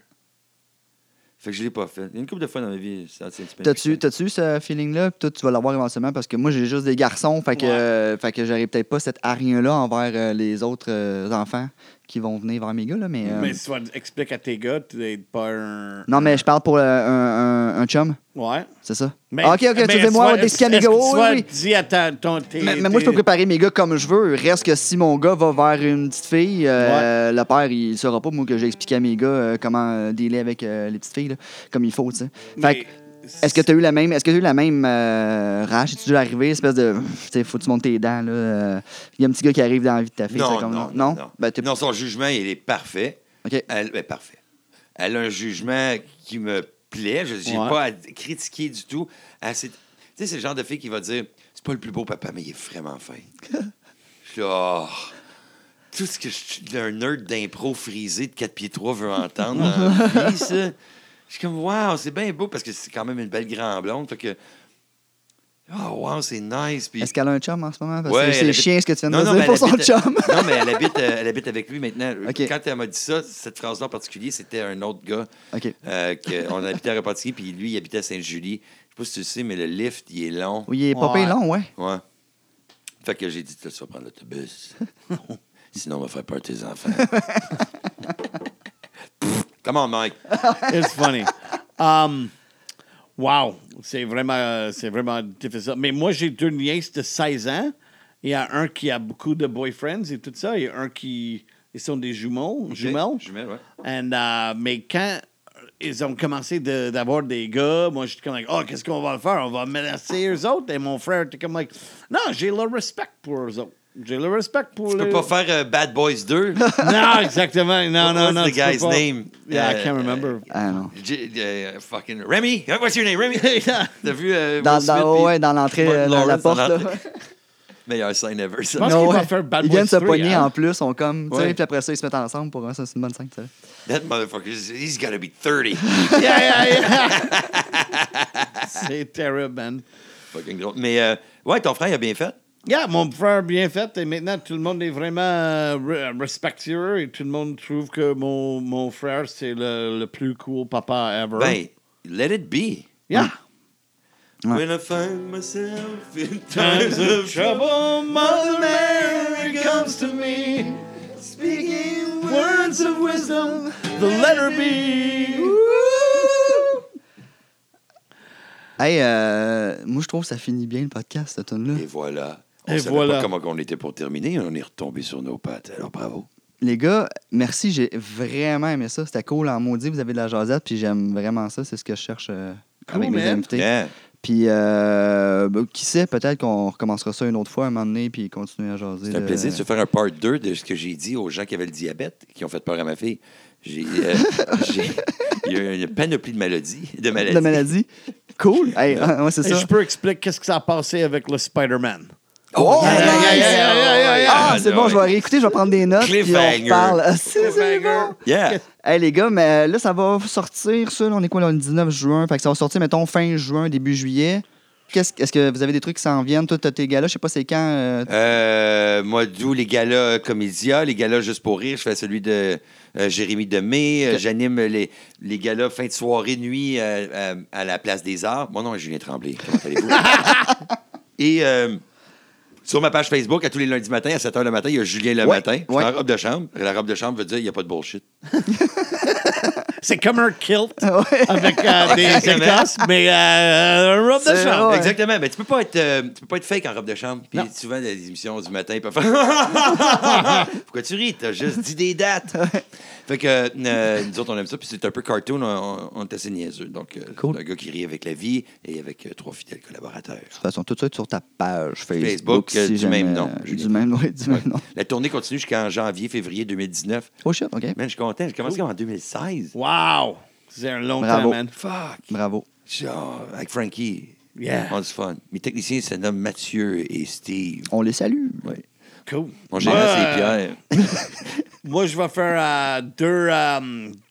Fait que je l'ai pas fait. Il y a une couple de fois dans ma vie, ça peu. T'as-tu t'as-tu ce feeling-là? Toi, tu vas l'avoir éventuellement parce que moi, j'ai juste des garçons. Fait que, Ouais. euh, fait que j'aurais peut-être pas cette hargne-là envers euh, les autres euh, enfants qui vont venir vers mes gars. Là, mais, euh, Mais si tu vas expliquer à tes gars, tu n'es pas un. Non, mais je parle pour euh, un, un, un chum. Ouais. C'est ça? Mais, Ah, ok, ok, mais tu dis est-ce moi, t'explique à mes gars. que Oui, à ta, ton, Mais, mais moi, je peux préparer mes gars comme je veux. Reste que si mon gars va vers une petite fille, euh, le père, il ne saura pas, moi, que j'ai expliqué à mes gars euh, comment euh, dealer avec euh, les petites filles, là, comme il faut, tu sais. Fait que, est-ce que tu as eu la même, est-ce que t'as eu la même euh, rage? Es-tu dû arriver, espèce de, tu sais, faut que tu montes tes dents, là. euh, Il y a un petit gars qui arrive dans la vie de ta fille. Non, comme, non, non? non. Ben, Non, son jugement, il est parfait. OK. Elle est parfait. Elle a un jugement qui me plaît. Je n'ai Ouais. pas à critiquer du tout. Tu sais, c'est le genre de fille qui va dire C'est pas le plus beau papa, mais il est vraiment fin. je suis oh, tout ce que je- un nerd d'impro frisé de 4 pieds 3 veut entendre dans vie, ça. Je suis comme, wow, c'est bien beau parce que c'est quand même une belle grande blonde. Fait que, oh, wow, c'est nice. Puis, Est-ce qu'elle a un chum en ce moment? Parce Ouais, que elle c'est habite- chien ce que tu viens de Non, non, dire pour son habite- chum. non, mais elle habite, euh, elle habite avec lui maintenant. Quand elle m'a dit ça, cette phrase-là en particulier, c'était un autre gars. OK. Euh, que- on habitait à Repentigny, puis lui, il habitait à Sainte-Julie. Je sais pas si tu le sais, mais le lift, il est long. Oui, il est pas Ouais. long, ouais. Ouais. Fait que j'ai dit, tu vas prendre l'autobus. Sinon, on va faire peur à tes enfants. Come on, Mike. It's funny. Um, wow. C'est vraiment, euh, c'est vraiment difficile. Mais moi, j'ai deux nièces de 16 ans. Il y a un qui a beaucoup de boyfriends et tout ça. Il y a un qui. Ils sont des jumeaux. Jumelles. Jumelles, ouais. And, uh, mais quand ils ont commencé de- d'avoir des gars, moi, j'étais comme, like, oh, qu'est-ce qu'on va faire? On va menacer eux autres? Et mon frère était comme, like, non, j'ai le respect pour eux autres. J'ai le respect pour Tu peux les- pas faire euh, Bad Boys 2. Non, exactement. Non, non, What's non. the tu peux guy's pas. name? Yeah, I Euh, can't remember. Ah non. J- euh, fucking Remy. What's your name, Remy? T'as vu euh, Dans, Smith, dans, ouais, dans l'entrée, euh, dans la Lawrence dans porte. Là. Meilleure scène ever, ça. Je pense Non, qu'il va ouais. faire Bad Ils viennent se 3, pogner hein? en plus, on comme, tu sais, puis après ça, ils se mettent ensemble pour un, ça, c'est une bonne scène, ça. That motherfucker, he's got to be 30. Yeah, yeah, yeah. C'est terrible, man. fucking gros. Mais, euh, ouais, ton frère, il a bien fait. Yeah, mon frère bien fait et maintenant tout le monde est vraiment euh, re- respectueux et tout le monde trouve que mon, mon frère c'est le, le plus cool papa ever. Ben, let it be. yeah. Ouais. When I find myself in Times of trouble, Mother Mary comes to me, speaking words of wisdom, the letter B. Hey, euh, moi, je trouve que ça finit bien le podcast, cette tune-là. Et voilà. On Et savait voilà. pas comment on était pour terminer. On est retombé sur nos pattes. Alors, bravo. Les gars, merci, j'ai vraiment aimé ça. C'était cool en maudit, vous avez de la jasette, puis j'aime vraiment ça. C'est ce que je cherche euh, Cool, avec mes invités. Yeah. Puis, euh, ben, qui sait, peut-être qu'on recommencera ça une autre fois un moment donné, puis continuer à jaser. C'est un de- plaisir de se faire un part 2 de ce que j'ai dit aux gens qui avaient le diabète, qui ont fait peur à ma fille. J'ai, euh, il y a une panoplie de maladies. De maladies. de maladie. Cool. Hey, ouais, c'est ça. je peux expliquer qu'est-ce que ça a passé avec le Spider-Man. Oh, Yeah, yeah, nice! yeah, yeah, yeah, yeah, yeah. Ah, c'est bon, je vais réécouter, je vais prendre des notes, puis on reparle. Ah, c'est- c'est bon. Yeah. Hey les gars, mais là, ça va sortir, ça. là, on est quoi, là, le 19 juin? Fait que ça va sortir, mettons, fin juin, début juillet. Est-ce que vous avez des trucs qui s'en viennent? Toi, t'as tes gars-là, je sais pas c'est quand. euh, Euh, moi, d'où les galas comédia, les galas juste pour rire. Je fais celui de euh, Jérémy Demé. Euh, Ok. J'anime les, les galas fin de soirée, nuit euh, euh, à la Place des Arts. Mon nom est Julien Tremblay. Comment allez-vous? Et euh, sur ma page Facebook, à tous les lundis matins, à 7 h le matin, il y a Julien le Ouais, matin. Ouais. en robe de chambre. La robe de chambre veut dire qu'il n'y a pas de bullshit. C'est comme un kilt avec euh, des Exactement. écosses, mais euh, un robe de chambre. Ouais. Exactement. Mais tu peux pas être, euh, tu peux pas être fake en robe de chambre. Puis Non. souvent, les émissions du matin, ils peuvent faire Pourquoi tu ris? T'as juste dit des dates. fait que euh, nous autres, on aime ça. Puis c'est un peu cartoon. On, on- est assez niaiseux. Donc, euh, Cool. c'est un gars qui rit avec la vie et avec euh, trois fidèles collaborateurs. De toute façon, tout ça est sur ta page Facebook. Facebook, euh, du jamais- même nom, Du Julien. même, ouais, du même nom. La tournée continue jusqu'en janvier, février 2019. Oh shit, OK. Man, je suis content. J'ai commencé en 2016. Wow! C'est un long Bravo. temps, man. Fuck. Bravo. Genre, avec Frankie. Yeah. On a du fun. Mes techniciens se nomment Mathieu et Steve. On les salue. Ouais. Cool. Mon gérant, Ouais. c'est Pierre. Moi, je vais faire euh, deux, euh,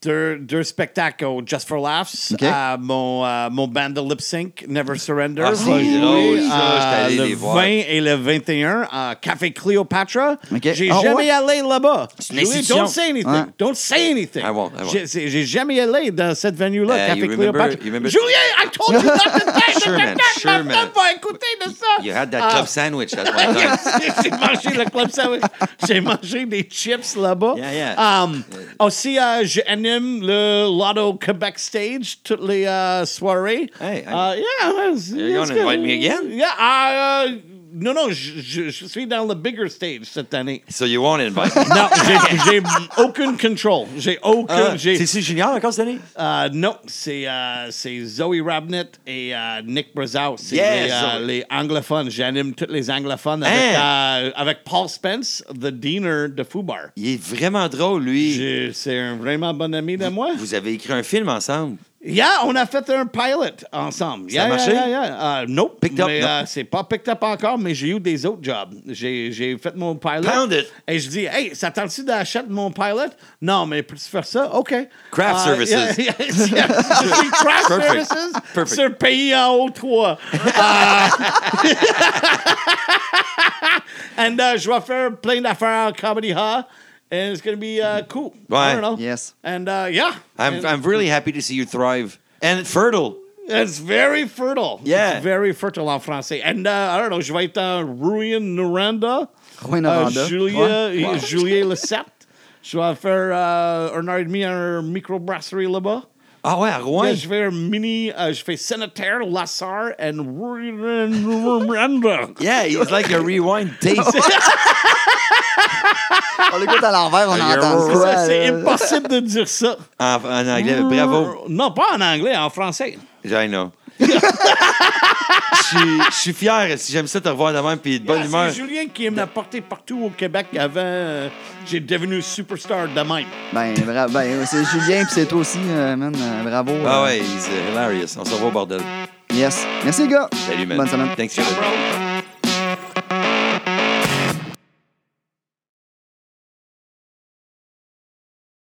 deux, deux spectacles au Just for Laughs. Euh, mon, euh, mon band de lip sync, Never Surrender. Ah, c'est drôle, ça. euh, le les voir. 20 et le 21 à Café Cléopatra. OK. J'ai Ah, jamais ouais? allé là-bas. Don't say anything. Ouais. Don't say anything. I won't, I won't. J'ai- jamais allé dans cette venue-là, Uh, Café you remember- Cléopatra. you remember- Julien, I told you not to say Sure, man. Sure, man. Va écouter de ça. You had that Ah. club sandwich at one time. J'ai mangé le club sandwich. J'ai mangé des chips là-bas. Yeah, yeah. Um, aussi, euh, j'anime le Lotto Quebec Stage toutes les euh, soirées. Hey, hey. Uh, yeah, man, c'est- You gonna invite me again? Yeah, uh, non, non, je, je- je suis dans le bigger stage cette année. So you won't invite me. Non, j'ai- j'ai aucun control. J'ai aucun. Ah, j'ai- C'est-tu Junior encore cette année? euh, non, c'est c'est Zoe Rabnett et euh, Nick Brazow. C'est Yes, les, euh, les anglophones. J'anime tous les anglophones avec, Hein? avec Paul Spence, the deaner de Fubar. Il est vraiment drôle, lui. C'est un vraiment bon ami de moi. Vous avez écrit un film ensemble. Yeah, on a fait un pilot ensemble. Ça a Yeah, marché? Yeah, yeah, yeah. Euh, nope. Picked up, mais, non? euh, c'est pas picked up encore, mais j'ai eu des autres jobs. J'ai j'ai fait mon pilot. Pound it. Et je dis, hey, ça tente-tu d'acheter mon pilot? Non, mais peux-tu faire ça? OK. Craft Euh, services. yeah, yeah. Je craft Perfect. services Perfect. sur pays en haut 3. And uh, je vais faire plein d'affaires à Comedy Ha. And it's going to be uh, cool. Ouais. I don't know. Yes. And uh, yeah. I'm, And- I'm really happy to see you thrive. And fertile. It's very fertile. Yeah. It's very fertile en français. And uh, I don't know, je vais être Ruin Noranda. Rouyn-Noranda. Euh, Julia, Ouais. Wow. Julien Le Je vais faire euh, un heure et demi à un microbrasserie là-bas. Ah ouais, à Rouen? Là, je fais un mini, euh, je fais Sanitaire, Lassar and Ruin Noranda. Yeah, it's like a rewind tape. On l'écoute à l'envers, on You're entend Ça, C'est là? impossible de dire ça. en, en anglais, bravo. Non, pas en anglais, en français. I know. Je suis- je suis fier, si j'aime ça te revoir de même, puis de bonne Yeah, humeur. c'est Julien qui m'a porté partout au Québec avant. euh, J'ai devenu superstar de même. Ben, ben, c'est Julien, puis c'est toi aussi, euh, man. euh, bravo. Ah euh, ouais, he's uh, hilarious. On se revoit au bordel. Yes. Merci, les gars. Salut, man. Bonne semaine. Thanks. Bro.